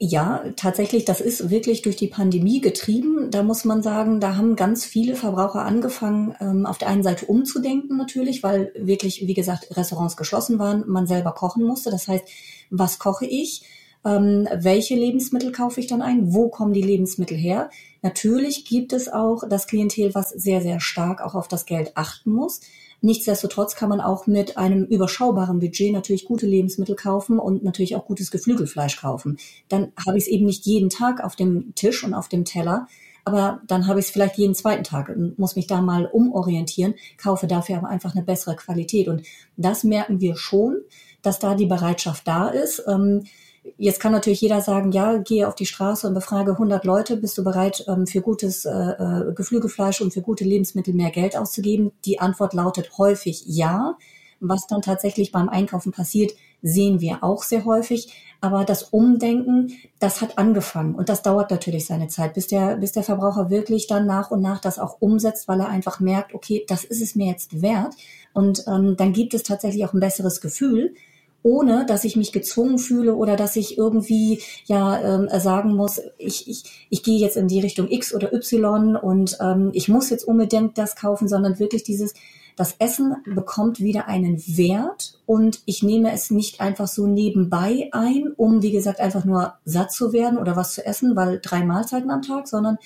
Ja, tatsächlich, das ist wirklich durch die Pandemie getrieben. Da muss man sagen, da haben ganz viele Verbraucher angefangen, ähm, auf der einen Seite umzudenken natürlich, weil wirklich, wie gesagt, Restaurants geschlossen waren, man selber kochen musste. Das heißt, was koche ich? Ähm, welche Lebensmittel kaufe ich dann ein? Wo kommen die Lebensmittel her? Natürlich gibt es auch das Klientel, was sehr, sehr stark auch auf das Geld achten muss. Nichtsdestotrotz kann man auch mit einem überschaubaren Budget natürlich gute Lebensmittel kaufen und natürlich auch gutes Geflügelfleisch kaufen. Dann habe ich es eben nicht jeden Tag auf dem Tisch und auf dem Teller, aber dann habe ich es vielleicht jeden zweiten Tag und muss mich da mal umorientieren, kaufe dafür aber einfach eine bessere Qualität. Und das merken wir schon, dass da die Bereitschaft da ist. Ähm, Jetzt kann natürlich jeder sagen, ja, gehe auf die Straße und befrage 100 Leute, bist du bereit, ähm, für gutes äh, äh, Geflügelfleisch und für gute Lebensmittel mehr Geld auszugeben? Die Antwort lautet häufig ja. Was dann tatsächlich beim Einkaufen passiert, sehen wir auch sehr häufig. Aber das Umdenken, das hat angefangen und das dauert natürlich seine Zeit, bis der, bis der Verbraucher wirklich dann nach und nach das auch umsetzt, weil er einfach merkt, okay, das ist es mir jetzt wert. Und ähm, dann gibt es tatsächlich auch ein besseres Gefühl ohne dass ich mich gezwungen fühle oder dass ich irgendwie ja ähm, sagen muss, ich, ich, ich gehe jetzt in die Richtung X oder Y und ähm, ich muss jetzt unbedingt das kaufen, sondern wirklich dieses, das Essen bekommt wieder einen Wert und ich nehme es nicht einfach so nebenbei ein, um, wie gesagt, einfach nur satt zu werden oder was zu essen, weil drei Mahlzeiten am Tag, sondern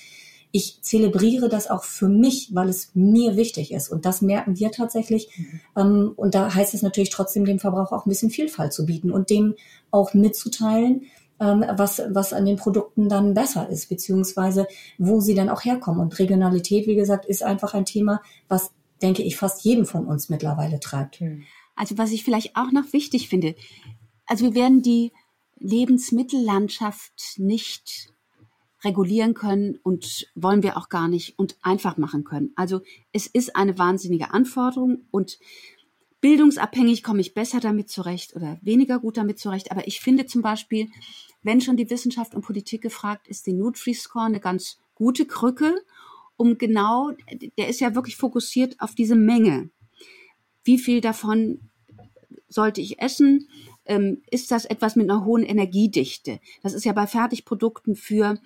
ich zelebriere das auch für mich, weil es mir wichtig ist. Und das merken wir tatsächlich. Mhm. Ähm, und da heißt es natürlich trotzdem, dem Verbraucher auch ein bisschen Vielfalt zu bieten und dem auch mitzuteilen, ähm, was, was an den Produkten dann besser ist, beziehungsweise wo sie dann auch herkommen. Und Regionalität, wie gesagt, ist einfach ein Thema, was, denke ich, fast jeden von uns mittlerweile treibt. Mhm. Also was ich vielleicht auch noch wichtig finde, also wir werden die Lebensmittellandschaft nicht regulieren können und wollen wir auch gar nicht und einfach machen können. Also es ist eine wahnsinnige Anforderung und bildungsabhängig komme ich besser damit zurecht oder weniger gut damit zurecht. Aber ich finde zum Beispiel, wenn schon die Wissenschaft und Politik gefragt ist, den Nutri-Score eine ganz gute Krücke, um genau, der ist ja wirklich fokussiert auf diese Menge. Wie viel davon sollte ich essen? Ähm, ist das etwas mit einer hohen Energiedichte? Das ist ja bei Fertigprodukten für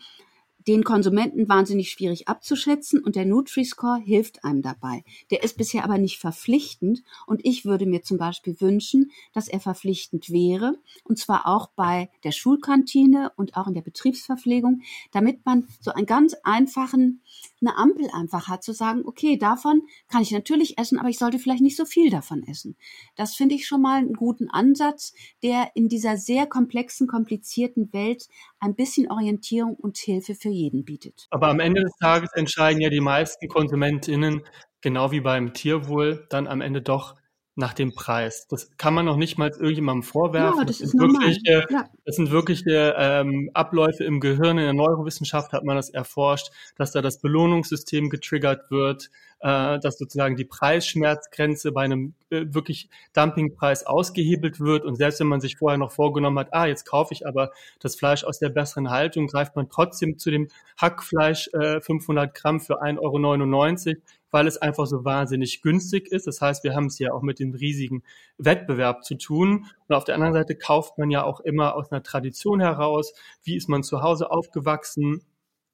den Konsumenten wahnsinnig schwierig abzuschätzen und der Nutri-Score hilft einem dabei. Der ist bisher aber nicht verpflichtend und ich würde mir zum Beispiel wünschen, dass er verpflichtend wäre und zwar auch bei der Schulkantine und auch in der Betriebsverpflegung, damit man so einen ganz einfachen, eine Ampel einfach hat, zu sagen, okay, davon kann ich natürlich essen, aber ich sollte vielleicht nicht so viel davon essen. Das finde ich schon mal einen guten Ansatz, der in dieser sehr komplexen, komplizierten Welt ein bisschen Orientierung und Hilfe für jeden bietet. Aber am Ende des Tages entscheiden ja die meisten KonsumentInnen, genau wie beim Tierwohl, dann am Ende doch nach dem Preis. Das kann man noch nicht mal irgendjemandem vorwerfen. Ja, das, das, sind wirklich, äh, ja. das sind wirkliche ähm, Abläufe im Gehirn. In der Neurowissenschaft hat man das erforscht, dass da das Belohnungssystem getriggert wird, äh, dass sozusagen die Preisschmerzgrenze bei einem äh, wirklich Dumpingpreis ausgehebelt wird. Und selbst wenn man sich vorher noch vorgenommen hat, ah, jetzt kaufe ich aber das Fleisch aus der besseren Haltung, greift man trotzdem zu dem Hackfleisch äh, 500 Gramm für 1,99 Euro, weil es einfach so wahnsinnig günstig ist. Das heißt, wir haben es ja auch mit dem riesigen Wettbewerb zu tun. Und auf der anderen Seite kauft man ja auch immer aus einer Tradition heraus. Wie ist man zu Hause aufgewachsen?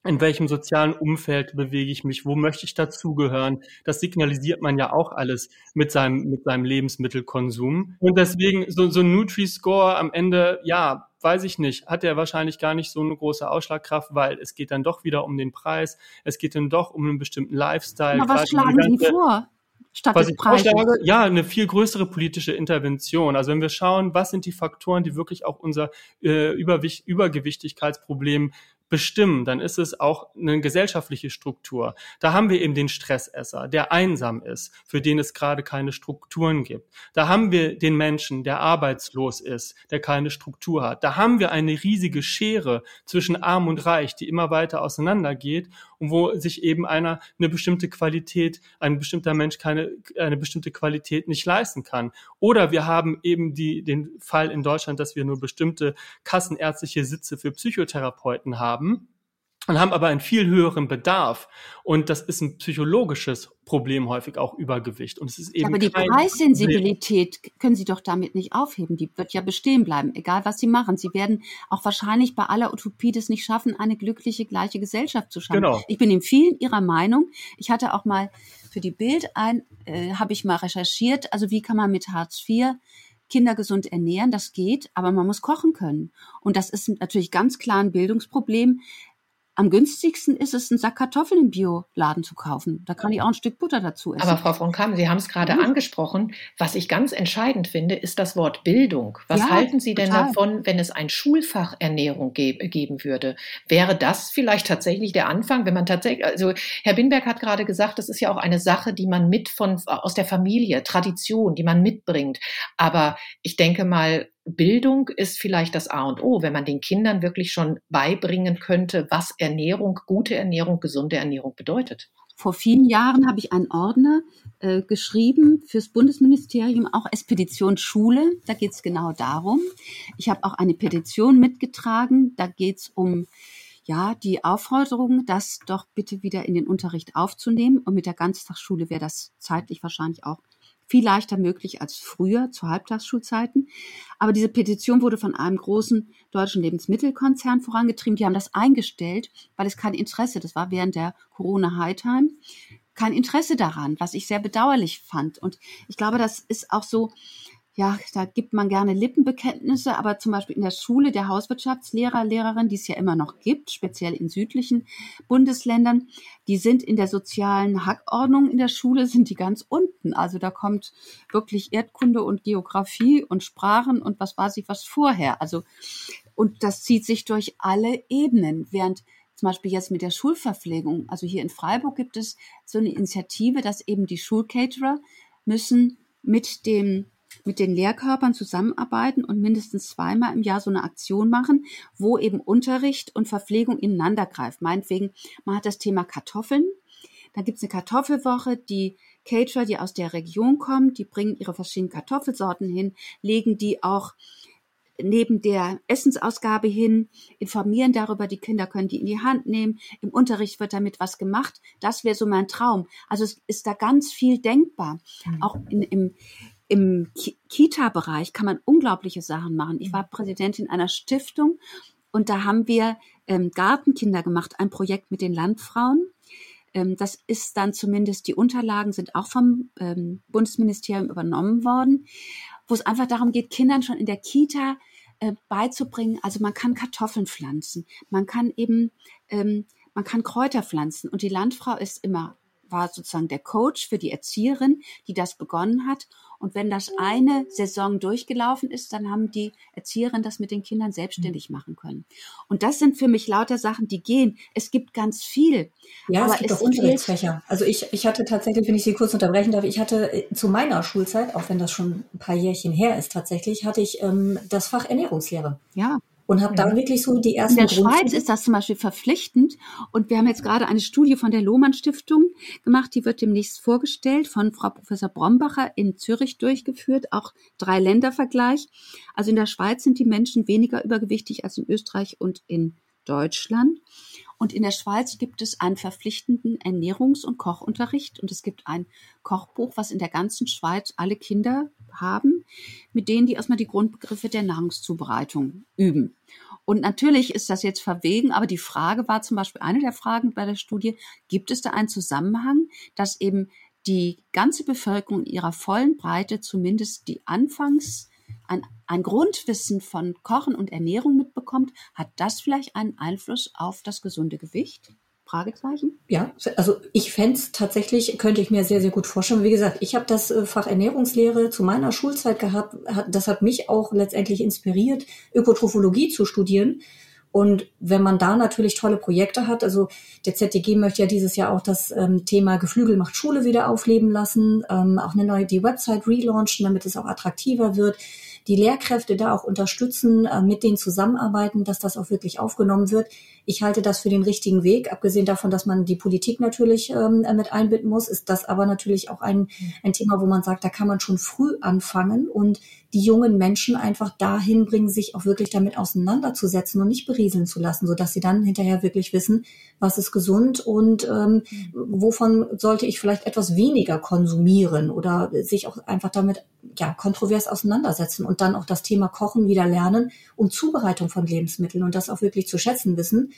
In welchem sozialen Umfeld bewege ich mich, wo möchte ich dazugehören. Das signalisiert man ja auch alles mit seinem, mit seinem Lebensmittelkonsum. Und deswegen so, so ein Nutri-Score am Ende, ja, weiß ich nicht, hat er wahrscheinlich gar nicht so eine große Ausschlagkraft, weil es geht dann doch wieder um den Preis, es geht dann doch um einen bestimmten Lifestyle. Aber was schlagen ganze, Sie vor? Statt was ich vorschlage, ja, eine viel größere politische Intervention. Also wenn wir schauen, was sind die Faktoren, die wirklich auch unser äh, Übergewichtigkeitsproblem bestimmen, dann ist es auch eine gesellschaftliche Struktur. Da haben wir eben den Stressesser, der einsam ist, für den es gerade keine Strukturen gibt. Da haben wir den Menschen, der arbeitslos ist, der keine Struktur hat. Da haben wir eine riesige Schere zwischen arm und reich, die immer weiter auseinandergeht und wo sich eben einer eine bestimmte Qualität, ein bestimmter Mensch keine, eine bestimmte Qualität nicht leisten kann. Oder wir haben eben die, den Fall in Deutschland, dass wir nur bestimmte kassenärztliche Sitze für Psychotherapeuten haben und haben aber einen viel höheren Bedarf. Und das ist ein psychologisches Problem häufig auch Übergewicht. Und es ist eben aber die Preissensibilität können Sie doch damit nicht aufheben. Die wird ja bestehen bleiben, egal was Sie machen. Sie werden auch wahrscheinlich bei aller Utopie das nicht schaffen, eine glückliche, gleiche Gesellschaft zu schaffen. Genau. Ich bin in vielen Ihrer Meinung. Ich hatte auch mal für die Bild ein, äh, habe ich mal recherchiert, also wie kann man mit Hartz IV Kinder gesund ernähren, das geht, aber man muss kochen können. Und das ist natürlich ganz klar ein Bildungsproblem. Am günstigsten ist es, einen Sack Kartoffeln im Bioladen zu kaufen. Da kann ich auch ein Stück Butter dazu essen. Aber Frau von Kamm, Sie haben es gerade mhm. angesprochen. Was ich ganz entscheidend finde, ist das Wort Bildung. Was ja, halten Sie denn total. davon, wenn es ein Schulfach Ernährung ge geben würde? Wäre das vielleicht tatsächlich der Anfang, wenn man tatsächlich, also Herr Binberg hat gerade gesagt, das ist ja auch eine Sache, die man mit von, aus der Familie, Tradition, die man mitbringt. Aber ich denke mal, Bildung ist vielleicht das A und O, wenn man den Kindern wirklich schon beibringen könnte, was Ernährung, gute Ernährung, gesunde Ernährung bedeutet. Vor vielen Jahren habe ich einen Ordner äh, geschrieben fürs Bundesministerium, auch Expedition Schule. Da geht es genau darum. Ich habe auch eine Petition mitgetragen. Da geht es um ja, die Aufforderung, das doch bitte wieder in den Unterricht aufzunehmen. Und mit der Ganztagsschule wäre das zeitlich wahrscheinlich auch viel leichter möglich als früher zu Halbtagsschulzeiten. Aber diese Petition wurde von einem großen deutschen Lebensmittelkonzern vorangetrieben. Die haben das eingestellt, weil es kein Interesse, das war während der Corona High Time, kein Interesse daran, was ich sehr bedauerlich fand. Und ich glaube, das ist auch so, ja, da gibt man gerne Lippenbekenntnisse, aber zum Beispiel in der Schule der Hauswirtschaftslehrer, Lehrerin, die es ja immer noch gibt, speziell in südlichen Bundesländern, die sind in der sozialen Hackordnung in der Schule, sind die ganz unten. Also da kommt wirklich Erdkunde und Geografie und Sprachen und was weiß ich was vorher. Also, und das zieht sich durch alle Ebenen, während zum Beispiel jetzt mit der Schulverpflegung. Also hier in Freiburg gibt es so eine Initiative, dass eben die Schulcaterer müssen mit dem mit den Lehrkörpern zusammenarbeiten und mindestens zweimal im Jahr so eine Aktion machen, wo eben Unterricht und Verpflegung ineinander greift. Meinetwegen, man hat das Thema Kartoffeln. Da gibt es eine Kartoffelwoche, die Caterer, die aus der Region kommen, die bringen ihre verschiedenen Kartoffelsorten hin, legen die auch neben der Essensausgabe hin, informieren darüber, die Kinder können die in die Hand nehmen, im Unterricht wird damit was gemacht. Das wäre so mein Traum. Also es ist da ganz viel denkbar. Mhm. Auch in, im, im Kita-Bereich kann man unglaubliche Sachen machen. Ich war Präsidentin einer Stiftung und da haben wir ähm, Gartenkinder gemacht, ein Projekt mit den Landfrauen. Ähm, das ist dann zumindest, die Unterlagen sind auch vom ähm, Bundesministerium übernommen worden, wo es einfach darum geht, Kindern schon in der Kita äh, beizubringen. Also man kann Kartoffeln pflanzen, man kann eben, ähm, man kann Kräuter pflanzen und die Landfrau ist immer war sozusagen der Coach für die Erzieherin, die das begonnen hat. Und wenn das eine Saison durchgelaufen ist, dann haben die Erzieherinnen das mit den Kindern selbstständig mhm. machen können. Und das sind für mich lauter Sachen, die gehen. Es gibt ganz viel. Ja, aber es gibt es auch Unterrichtsfächer. Also ich, ich hatte tatsächlich, wenn ich Sie kurz unterbrechen darf, ich hatte äh, zu meiner Schulzeit, auch wenn das schon ein paar Jährchen her ist tatsächlich, hatte ich ähm, das Fach Ernährungslehre. Ja und habe ja. da wirklich so die ersten. In der Schweiz ist das zum Beispiel verpflichtend und wir haben jetzt gerade eine Studie von der Lohmann Stiftung gemacht, die wird demnächst vorgestellt, von Frau Professor Brombacher in Zürich durchgeführt, auch drei Ländervergleich. Also in der Schweiz sind die Menschen weniger übergewichtig als in Österreich und in Deutschland. Und in der Schweiz gibt es einen verpflichtenden Ernährungs- und Kochunterricht und es gibt ein Kochbuch, was in der ganzen Schweiz alle Kinder haben, mit denen die erstmal die Grundbegriffe der Nahrungszubereitung üben. Und natürlich ist das jetzt verwegen, aber die Frage war zum Beispiel eine der Fragen bei der Studie, gibt es da einen Zusammenhang, dass eben die ganze Bevölkerung in ihrer vollen Breite zumindest die Anfangs ein, ein Grundwissen von Kochen und Ernährung mitbekommt, hat das vielleicht einen Einfluss auf das gesunde Gewicht? Fragezeichen? Ja, also ich fände tatsächlich, könnte ich mir sehr, sehr gut vorstellen. Wie gesagt, ich habe das äh, Fach Ernährungslehre zu meiner Schulzeit gehabt. Das hat mich auch letztendlich inspiriert, Ökotrophologie zu studieren. Und wenn man da natürlich tolle Projekte hat, also der ZDG möchte ja dieses Jahr auch das ähm, Thema Geflügel macht Schule wieder aufleben lassen, ähm, auch eine neue die Website relaunchen, damit es auch attraktiver wird die Lehrkräfte da auch unterstützen, äh, mit denen zusammenarbeiten, dass das auch wirklich aufgenommen wird. Ich halte das für den richtigen Weg. Abgesehen davon, dass man die Politik natürlich ähm, mit einbinden muss, ist das aber natürlich auch ein, ein Thema, wo man sagt, da kann man schon früh anfangen und die jungen Menschen einfach dahin bringen, sich auch wirklich damit auseinanderzusetzen und nicht berieseln zu lassen, sodass sie dann hinterher wirklich wissen, was ist gesund und ähm, wovon sollte ich vielleicht etwas weniger konsumieren oder sich auch einfach damit ja kontrovers auseinandersetzen und dann auch das Thema Kochen wieder lernen und Zubereitung von Lebensmitteln und das auch wirklich zu schätzen wissen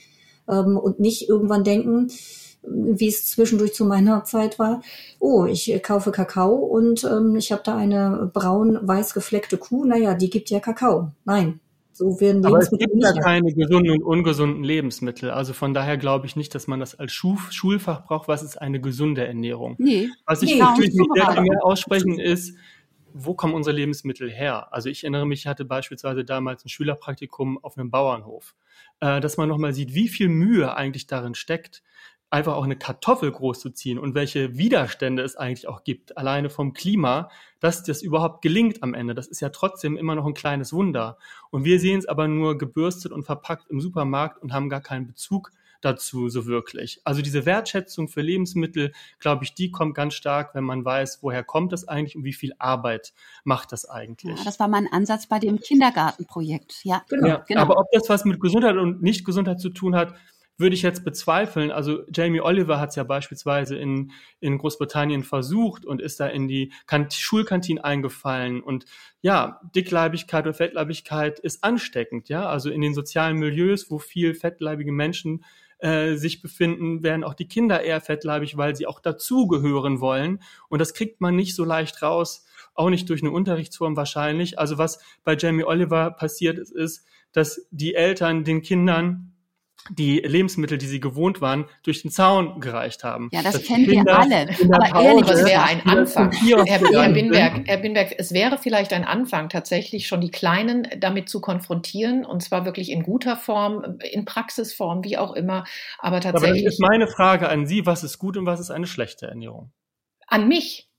ähm, und nicht irgendwann denken, wie es zwischendurch zu meiner Zeit war. Oh, ich kaufe Kakao und ähm, ich habe da eine braun-weiß gefleckte Kuh. Naja, die gibt ja Kakao. Nein, so werden Lebensmittel Aber es gibt ja keine gesunden und ungesunden Lebensmittel. Also von daher glaube ich nicht, dass man das als Schul Schulfach braucht. Was ist eine gesunde Ernährung? Nee. Was ich nee, natürlich nicht mehr, mehr aussprechen ist, wo kommen unsere Lebensmittel her? Also ich erinnere mich, ich hatte beispielsweise damals ein Schülerpraktikum auf einem Bauernhof, äh, dass man nochmal sieht, wie viel Mühe eigentlich darin steckt, einfach auch eine Kartoffel großzuziehen und welche Widerstände es eigentlich auch gibt, alleine vom Klima, dass das überhaupt gelingt am Ende. Das ist ja trotzdem immer noch ein kleines Wunder. Und wir sehen es aber nur gebürstet und verpackt im Supermarkt und haben gar keinen Bezug dazu so wirklich. Also diese Wertschätzung für Lebensmittel, glaube ich, die kommt ganz stark, wenn man weiß, woher kommt das eigentlich und wie viel Arbeit macht das eigentlich. Ja, das war mein Ansatz bei dem Kindergartenprojekt. Ja, genau. Ja, genau. Aber ob das was mit Gesundheit und Nicht-Gesundheit zu tun hat, würde ich jetzt bezweifeln. Also Jamie Oliver hat es ja beispielsweise in, in Großbritannien versucht und ist da in die Kant Schulkantine eingefallen. Und ja, Dickleibigkeit oder Fettleibigkeit ist ansteckend. Ja, also in den sozialen Milieus, wo viel fettleibige Menschen äh, sich befinden, werden auch die Kinder eher fettleibig, weil sie auch dazugehören wollen. Und das kriegt man nicht so leicht raus, auch nicht durch eine Unterrichtsform wahrscheinlich. Also was bei Jamie Oliver passiert ist, ist, dass die Eltern den Kindern die Lebensmittel, die sie gewohnt waren, durch den Zaun gereicht haben. Ja, das, das kennen wir alle. Aber ehrlich, das wäre ein Anfang. Herr, Herr, Binberg, Herr Binberg, es wäre vielleicht ein Anfang, tatsächlich schon die Kleinen damit zu konfrontieren, und zwar wirklich in guter Form, in Praxisform, wie auch immer. Aber tatsächlich. Aber das ist meine Frage an Sie, was ist gut und was ist eine schlechte Ernährung? An mich?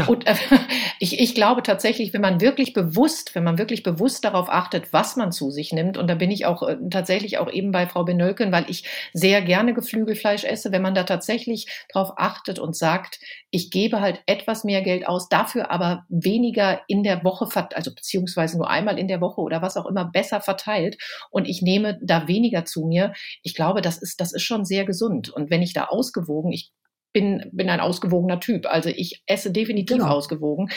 Ja. Und äh, ich, ich glaube tatsächlich, wenn man wirklich bewusst, wenn man wirklich bewusst darauf achtet, was man zu sich nimmt, und da bin ich auch äh, tatsächlich auch eben bei Frau Benölken, weil ich sehr gerne Geflügelfleisch esse, wenn man da tatsächlich darauf achtet und sagt, ich gebe halt etwas mehr Geld aus, dafür aber weniger in der Woche, also beziehungsweise nur einmal in der Woche oder was auch immer besser verteilt und ich nehme da weniger zu mir. Ich glaube, das ist, das ist schon sehr gesund. Und wenn ich da ausgewogen, ich bin, bin ein ausgewogener Typ. Also ich esse definitiv genau. ausgewogen.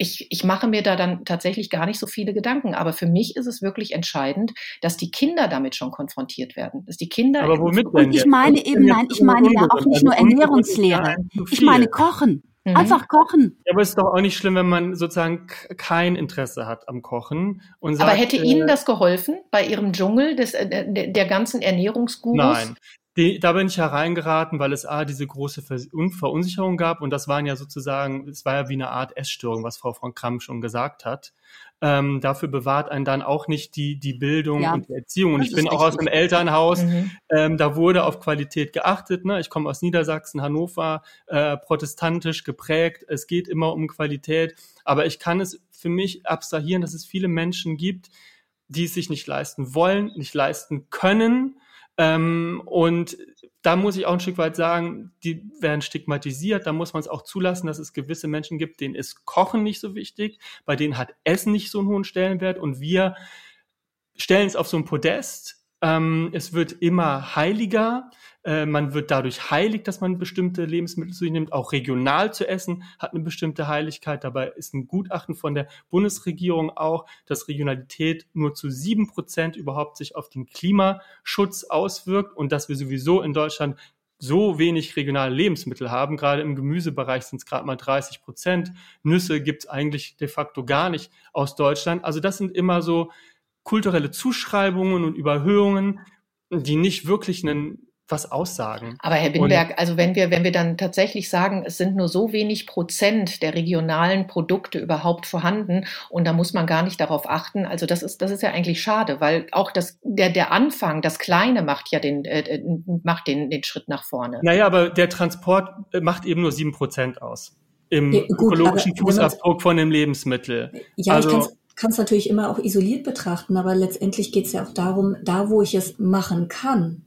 Ich, ich mache mir da dann tatsächlich gar nicht so viele Gedanken. Aber für mich ist es wirklich entscheidend, dass die Kinder damit schon konfrontiert werden. Dass die Kinder. Aber womit denn? Und ich meine eben, nein, ich meine ja auch nicht nur Ernährungslehre. Ich meine Kochen. Mhm. Einfach kochen. Ja, aber es ist doch auch nicht schlimm, wenn man sozusagen kein Interesse hat am Kochen. Und sagt, aber hätte Ihnen äh, das geholfen bei Ihrem Dschungel des, äh, der ganzen Ernährungsgurus? Nein, die, da bin ich hereingeraten, weil es A, diese große Verunsicherung gab und das waren ja sozusagen, es war ja wie eine Art Essstörung, was Frau von Kramm schon gesagt hat. Ähm, dafür bewahrt einen dann auch nicht die, die Bildung ja, und die Erziehung. Und ich bin auch aus einem Elternhaus, mhm. ähm, da wurde auf Qualität geachtet. Ne? Ich komme aus Niedersachsen, Hannover, äh, protestantisch geprägt. Es geht immer um Qualität. Aber ich kann es für mich abstrahieren, dass es viele Menschen gibt, die es sich nicht leisten wollen, nicht leisten können ähm, und da muss ich auch ein Stück weit sagen, die werden stigmatisiert. Da muss man es auch zulassen, dass es gewisse Menschen gibt, denen ist Kochen nicht so wichtig, bei denen hat Essen nicht so einen hohen Stellenwert und wir stellen es auf so ein Podest ähm, es wird immer heiliger. Äh, man wird dadurch heilig, dass man bestimmte Lebensmittel zu sich nimmt. Auch regional zu essen hat eine bestimmte Heiligkeit. Dabei ist ein Gutachten von der Bundesregierung auch, dass Regionalität nur zu sieben Prozent überhaupt sich auf den Klimaschutz auswirkt und dass wir sowieso in Deutschland so wenig regionale Lebensmittel haben. Gerade im Gemüsebereich sind es gerade mal 30 Prozent. Nüsse gibt es eigentlich de facto gar nicht aus Deutschland. Also das sind immer so kulturelle Zuschreibungen und Überhöhungen, die nicht wirklich einen was aussagen. Aber Herr Binberg, und, also wenn wir, wenn wir dann tatsächlich sagen, es sind nur so wenig Prozent der regionalen Produkte überhaupt vorhanden und da muss man gar nicht darauf achten, also das ist, das ist ja eigentlich schade, weil auch das, der, der Anfang, das Kleine macht ja den, äh, macht den, den Schritt nach vorne. Naja, aber der Transport äh, macht eben nur sieben Prozent aus. Im ja, gut, ökologischen Fußabdruck von dem Lebensmittel. Ja, also, ich kann es natürlich immer auch isoliert betrachten, aber letztendlich geht es ja auch darum, da wo ich es machen kann,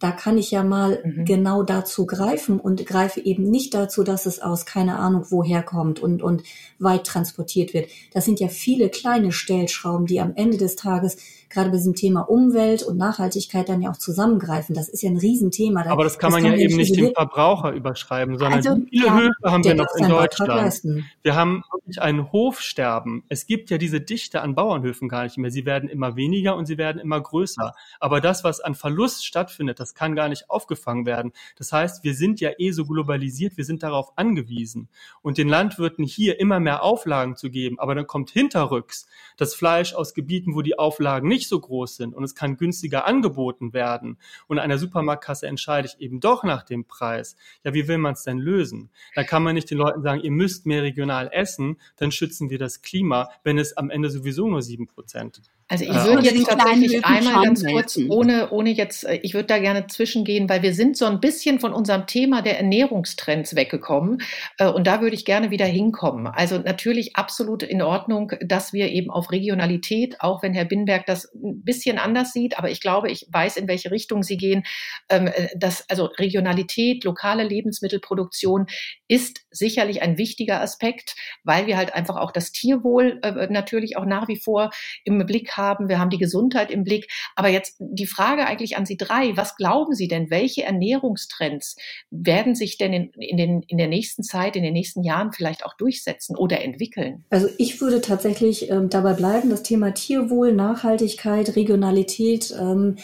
da kann ich ja mal mhm. genau dazu greifen und greife eben nicht dazu, dass es aus keine Ahnung woher kommt und, und weit transportiert wird. Das sind ja viele kleine Stellschrauben, die am Ende des Tages gerade bei diesem Thema Umwelt und Nachhaltigkeit dann ja auch zusammengreifen. Das ist ja ein Riesenthema. Aber das kann das man kann ja eben nicht dem Verbraucher überschreiben, sondern also, viele ja, Höfe haben wir noch in Deutschland. Wir haben wirklich ein Hofsterben. Es gibt ja diese Dichte an Bauernhöfen gar nicht mehr. Sie werden immer weniger und sie werden immer größer. Aber das, was an Verlust stattfindet, das kann gar nicht aufgefangen werden. Das heißt, wir sind ja eh so globalisiert, wir sind darauf angewiesen. Und den Landwirten hier immer mehr Auflagen zu geben, aber dann kommt hinterrücks das Fleisch aus Gebieten, wo die Auflagen nicht nicht so groß sind und es kann günstiger angeboten werden und der Supermarktkasse entscheide ich eben doch nach dem Preis, ja, wie will man es denn lösen? Da kann man nicht den Leuten sagen, ihr müsst mehr regional essen, dann schützen wir das Klima, wenn es am Ende sowieso nur sieben Prozent also ich würde jetzt tatsächlich einmal ganz kurz, ohne, ohne jetzt, äh, ich würde da gerne zwischengehen, weil wir sind so ein bisschen von unserem Thema der Ernährungstrends weggekommen. Äh, und da würde ich gerne wieder hinkommen. Also natürlich absolut in Ordnung, dass wir eben auf Regionalität, auch wenn Herr Binberg das ein bisschen anders sieht, aber ich glaube, ich weiß, in welche Richtung Sie gehen, ähm, äh, dass also Regionalität, lokale Lebensmittelproduktion ist sicherlich ein wichtiger Aspekt, weil wir halt einfach auch das Tierwohl natürlich auch nach wie vor im Blick haben haben, wir haben die Gesundheit im Blick. Aber jetzt die Frage eigentlich an Sie drei, was glauben Sie denn, welche Ernährungstrends werden sich denn in, in, den, in der nächsten Zeit, in den nächsten Jahren vielleicht auch durchsetzen oder entwickeln? Also ich würde tatsächlich ähm, dabei bleiben, das Thema Tierwohl, Nachhaltigkeit, Regionalität, ähm,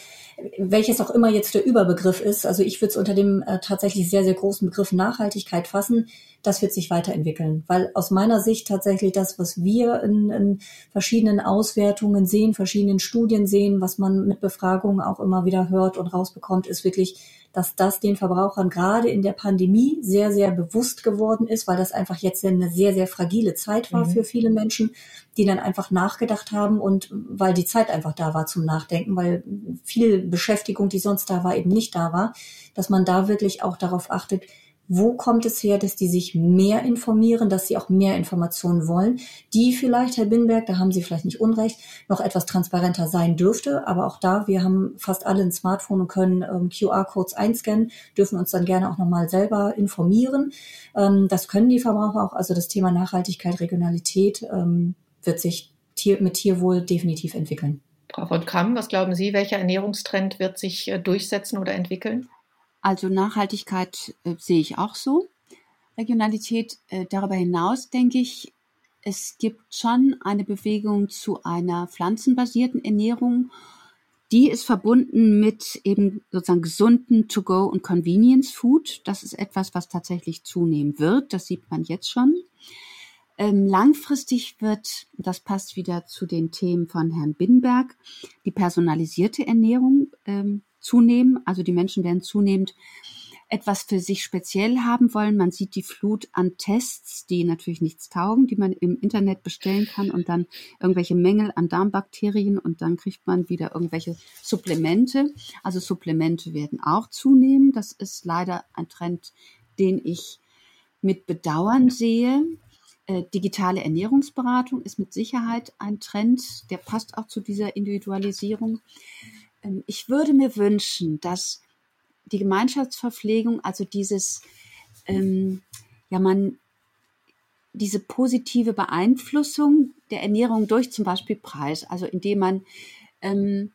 welches auch immer jetzt der Überbegriff ist. Also ich würde es unter dem äh, tatsächlich sehr, sehr großen Begriff Nachhaltigkeit fassen. Das wird sich weiterentwickeln, weil aus meiner Sicht tatsächlich das, was wir in, in verschiedenen Auswertungen sehen, verschiedenen Studien sehen, was man mit Befragungen auch immer wieder hört und rausbekommt, ist wirklich dass das den Verbrauchern gerade in der Pandemie sehr, sehr bewusst geworden ist, weil das einfach jetzt eine sehr, sehr fragile Zeit war mhm. für viele Menschen, die dann einfach nachgedacht haben und weil die Zeit einfach da war zum Nachdenken, weil viel Beschäftigung, die sonst da war, eben nicht da war, dass man da wirklich auch darauf achtet, wo kommt es her, dass die sich mehr informieren, dass sie auch mehr Informationen wollen, die vielleicht, Herr Binberg, da haben Sie vielleicht nicht unrecht, noch etwas transparenter sein dürfte. Aber auch da, wir haben fast alle ein Smartphone und können ähm, QR-Codes einscannen, dürfen uns dann gerne auch nochmal selber informieren. Ähm, das können die Verbraucher auch. Also das Thema Nachhaltigkeit, Regionalität ähm, wird sich Tier, mit Tierwohl definitiv entwickeln. Frau von Kamm, was glauben Sie, welcher Ernährungstrend wird sich äh, durchsetzen oder entwickeln? Also Nachhaltigkeit äh, sehe ich auch so. Regionalität äh, darüber hinaus denke ich, es gibt schon eine Bewegung zu einer pflanzenbasierten Ernährung. Die ist verbunden mit eben sozusagen gesunden To-Go und Convenience Food. Das ist etwas, was tatsächlich zunehmen wird. Das sieht man jetzt schon. Ähm, langfristig wird, das passt wieder zu den Themen von Herrn Binnenberg, die personalisierte Ernährung ähm, zunehmen. Also die Menschen werden zunehmend etwas für sich speziell haben wollen. Man sieht die Flut an Tests, die natürlich nichts taugen, die man im Internet bestellen kann und dann irgendwelche Mängel an Darmbakterien und dann kriegt man wieder irgendwelche Supplemente. Also Supplemente werden auch zunehmen. Das ist leider ein Trend, den ich mit Bedauern sehe. Äh, digitale Ernährungsberatung ist mit Sicherheit ein Trend, der passt auch zu dieser Individualisierung. Ähm, ich würde mir wünschen, dass die Gemeinschaftsverpflegung, also dieses, ähm, ja, man, diese positive Beeinflussung der Ernährung durch zum Beispiel Preis, also indem man ähm,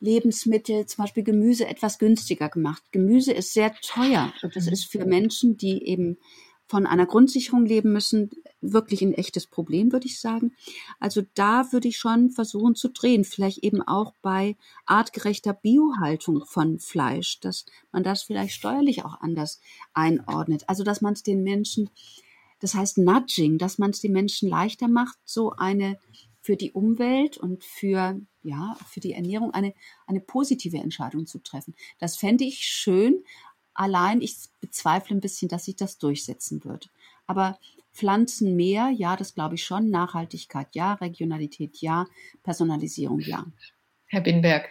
Lebensmittel, zum Beispiel Gemüse, etwas günstiger gemacht. Gemüse ist sehr teuer und das ist für Menschen, die eben von einer Grundsicherung leben müssen, wirklich ein echtes Problem, würde ich sagen. Also da würde ich schon versuchen zu drehen, vielleicht eben auch bei artgerechter Biohaltung von Fleisch, dass man das vielleicht steuerlich auch anders einordnet. Also dass man es den Menschen, das heißt Nudging, dass man es den Menschen leichter macht, so eine für die Umwelt und für ja, für die Ernährung eine, eine positive Entscheidung zu treffen. Das fände ich schön. Allein ich bezweifle ein bisschen, dass sich das durchsetzen wird. Aber Pflanzen mehr, ja, das glaube ich schon. Nachhaltigkeit ja, Regionalität ja, Personalisierung ja. Herr Binberg.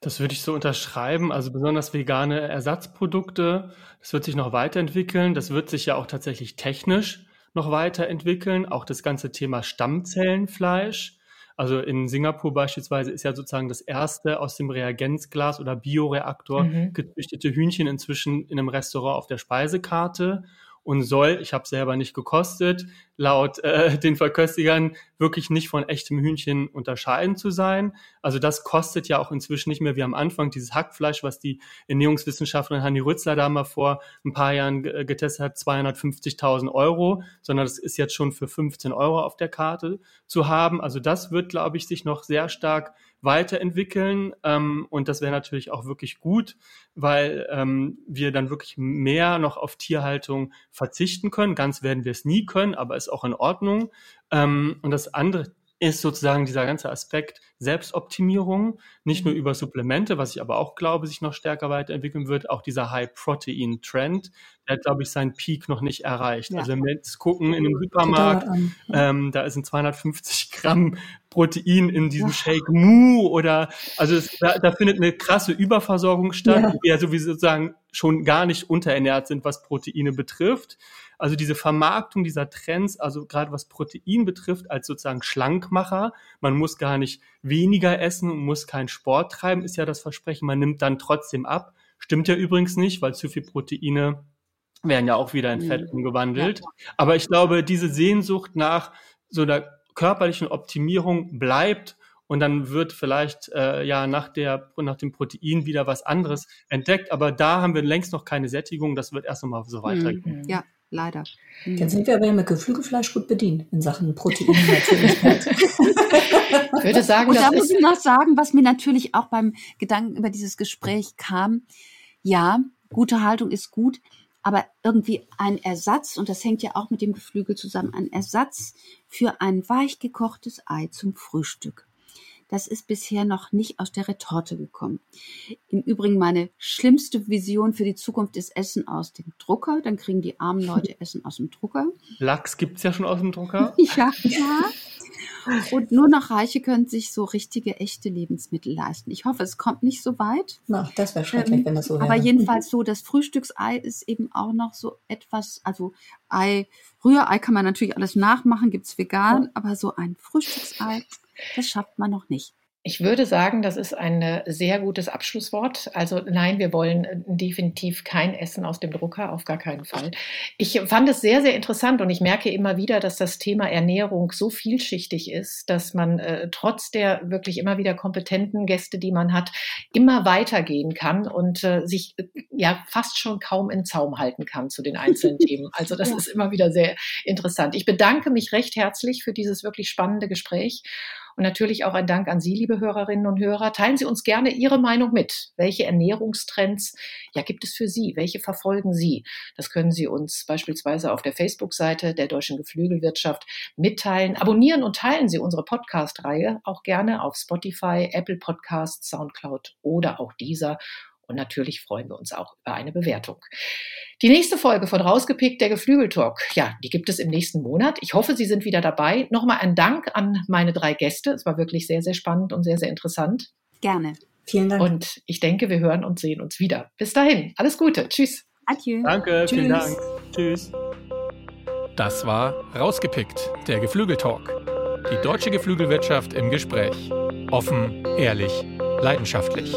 Das würde ich so unterschreiben. Also besonders vegane Ersatzprodukte, das wird sich noch weiterentwickeln. Das wird sich ja auch tatsächlich technisch noch weiterentwickeln. Auch das ganze Thema Stammzellenfleisch. Also in Singapur beispielsweise ist ja sozusagen das erste aus dem Reagenzglas oder Bioreaktor mhm. gezüchtete Hühnchen inzwischen in einem Restaurant auf der Speisekarte und soll, ich habe selber nicht gekostet, laut äh, den Verköstigern wirklich nicht von echtem Hühnchen unterscheiden zu sein. Also das kostet ja auch inzwischen nicht mehr wie am Anfang dieses Hackfleisch, was die Ernährungswissenschaftlerin Hanni Rützler da mal vor ein paar Jahren getestet hat, 250.000 Euro, sondern das ist jetzt schon für 15 Euro auf der Karte zu haben. Also das wird, glaube ich, sich noch sehr stark weiterentwickeln. Ähm, und das wäre natürlich auch wirklich gut, weil ähm, wir dann wirklich mehr noch auf Tierhaltung verzichten können. Ganz werden wir es nie können, aber ist auch in Ordnung. Ähm, und das andere ist sozusagen dieser ganze Aspekt Selbstoptimierung, nicht nur mhm. über Supplemente, was ich aber auch glaube, sich noch stärker weiterentwickeln wird, auch dieser High-Protein-Trend, der hat, glaube ich, seinen Peak noch nicht erreicht. Ja. Also wenn wir jetzt gucken in einem Supermarkt, ähm, da sind 250 Gramm Protein in diesem ja. Shake Mu oder also es, da, da, findet eine krasse Überversorgung statt, ja. wo wir sowieso sozusagen schon gar nicht unterernährt sind, was Proteine betrifft. Also diese Vermarktung dieser Trends, also gerade was Protein betrifft, als sozusagen Schlankmacher, man muss gar nicht weniger essen, muss keinen Sport treiben, ist ja das Versprechen, man nimmt dann trotzdem ab. Stimmt ja übrigens nicht, weil zu viel Proteine werden ja auch wieder in Fett mhm. umgewandelt. Ja. Aber ich glaube, diese Sehnsucht nach so einer körperlichen Optimierung bleibt und dann wird vielleicht äh, ja nach der nach dem Protein wieder was anderes entdeckt, aber da haben wir längst noch keine Sättigung, das wird erst einmal so weitergehen. Mhm. Ja, leider. Mhm. Dann sind wir aber ja mit Geflügelfleisch gut bedient in Sachen Protein ich würde sagen, und da muss ich noch sagen, was mir natürlich auch beim Gedanken über dieses Gespräch kam, ja, gute Haltung ist gut, aber irgendwie ein Ersatz, und das hängt ja auch mit dem Geflügel zusammen, ein Ersatz für ein weich gekochtes Ei zum Frühstück. Das ist bisher noch nicht aus der Retorte gekommen. Im Übrigen meine schlimmste Vision für die Zukunft ist Essen aus dem Drucker. Dann kriegen die armen Leute Essen aus dem Drucker. Lachs gibt's ja schon aus dem Drucker. ja, ja. Und nur noch Reiche können sich so richtige, echte Lebensmittel leisten. Ich hoffe, es kommt nicht so weit. Na, das wäre schrecklich, ähm, wenn das so wäre. Aber jedenfalls so, das Frühstücksei ist eben auch noch so etwas, also Ei, Rührei kann man natürlich alles nachmachen, gibt's vegan, ja. aber so ein Frühstücksei, das schafft man noch nicht. Ich würde sagen, das ist ein sehr gutes Abschlusswort. Also nein, wir wollen äh, definitiv kein Essen aus dem Drucker, auf gar keinen Fall. Ich fand es sehr, sehr interessant und ich merke immer wieder, dass das Thema Ernährung so vielschichtig ist, dass man äh, trotz der wirklich immer wieder kompetenten Gäste, die man hat, immer weitergehen kann und äh, sich äh, ja fast schon kaum in Zaum halten kann zu den einzelnen Themen. Also das ja. ist immer wieder sehr interessant. Ich bedanke mich recht herzlich für dieses wirklich spannende Gespräch. Und natürlich auch ein Dank an Sie, liebe Hörerinnen und Hörer. Teilen Sie uns gerne Ihre Meinung mit. Welche Ernährungstrends ja, gibt es für Sie? Welche verfolgen Sie? Das können Sie uns beispielsweise auf der Facebook-Seite der Deutschen Geflügelwirtschaft mitteilen. Abonnieren und teilen Sie unsere Podcast-Reihe auch gerne auf Spotify, Apple Podcasts, Soundcloud oder auch dieser und natürlich freuen wir uns auch über eine Bewertung. Die nächste Folge von Rausgepickt, der Geflügeltalk, ja, die gibt es im nächsten Monat. Ich hoffe, Sie sind wieder dabei. Nochmal ein Dank an meine drei Gäste. Es war wirklich sehr, sehr spannend und sehr, sehr interessant. Gerne. Vielen Dank. Und ich denke, wir hören und sehen uns wieder. Bis dahin. Alles Gute. Tschüss. Adieu. Danke. Tschüss. Vielen Dank. Tschüss. Das war Rausgepickt, der Geflügeltalk. Die deutsche Geflügelwirtschaft im Gespräch. Offen, ehrlich, leidenschaftlich.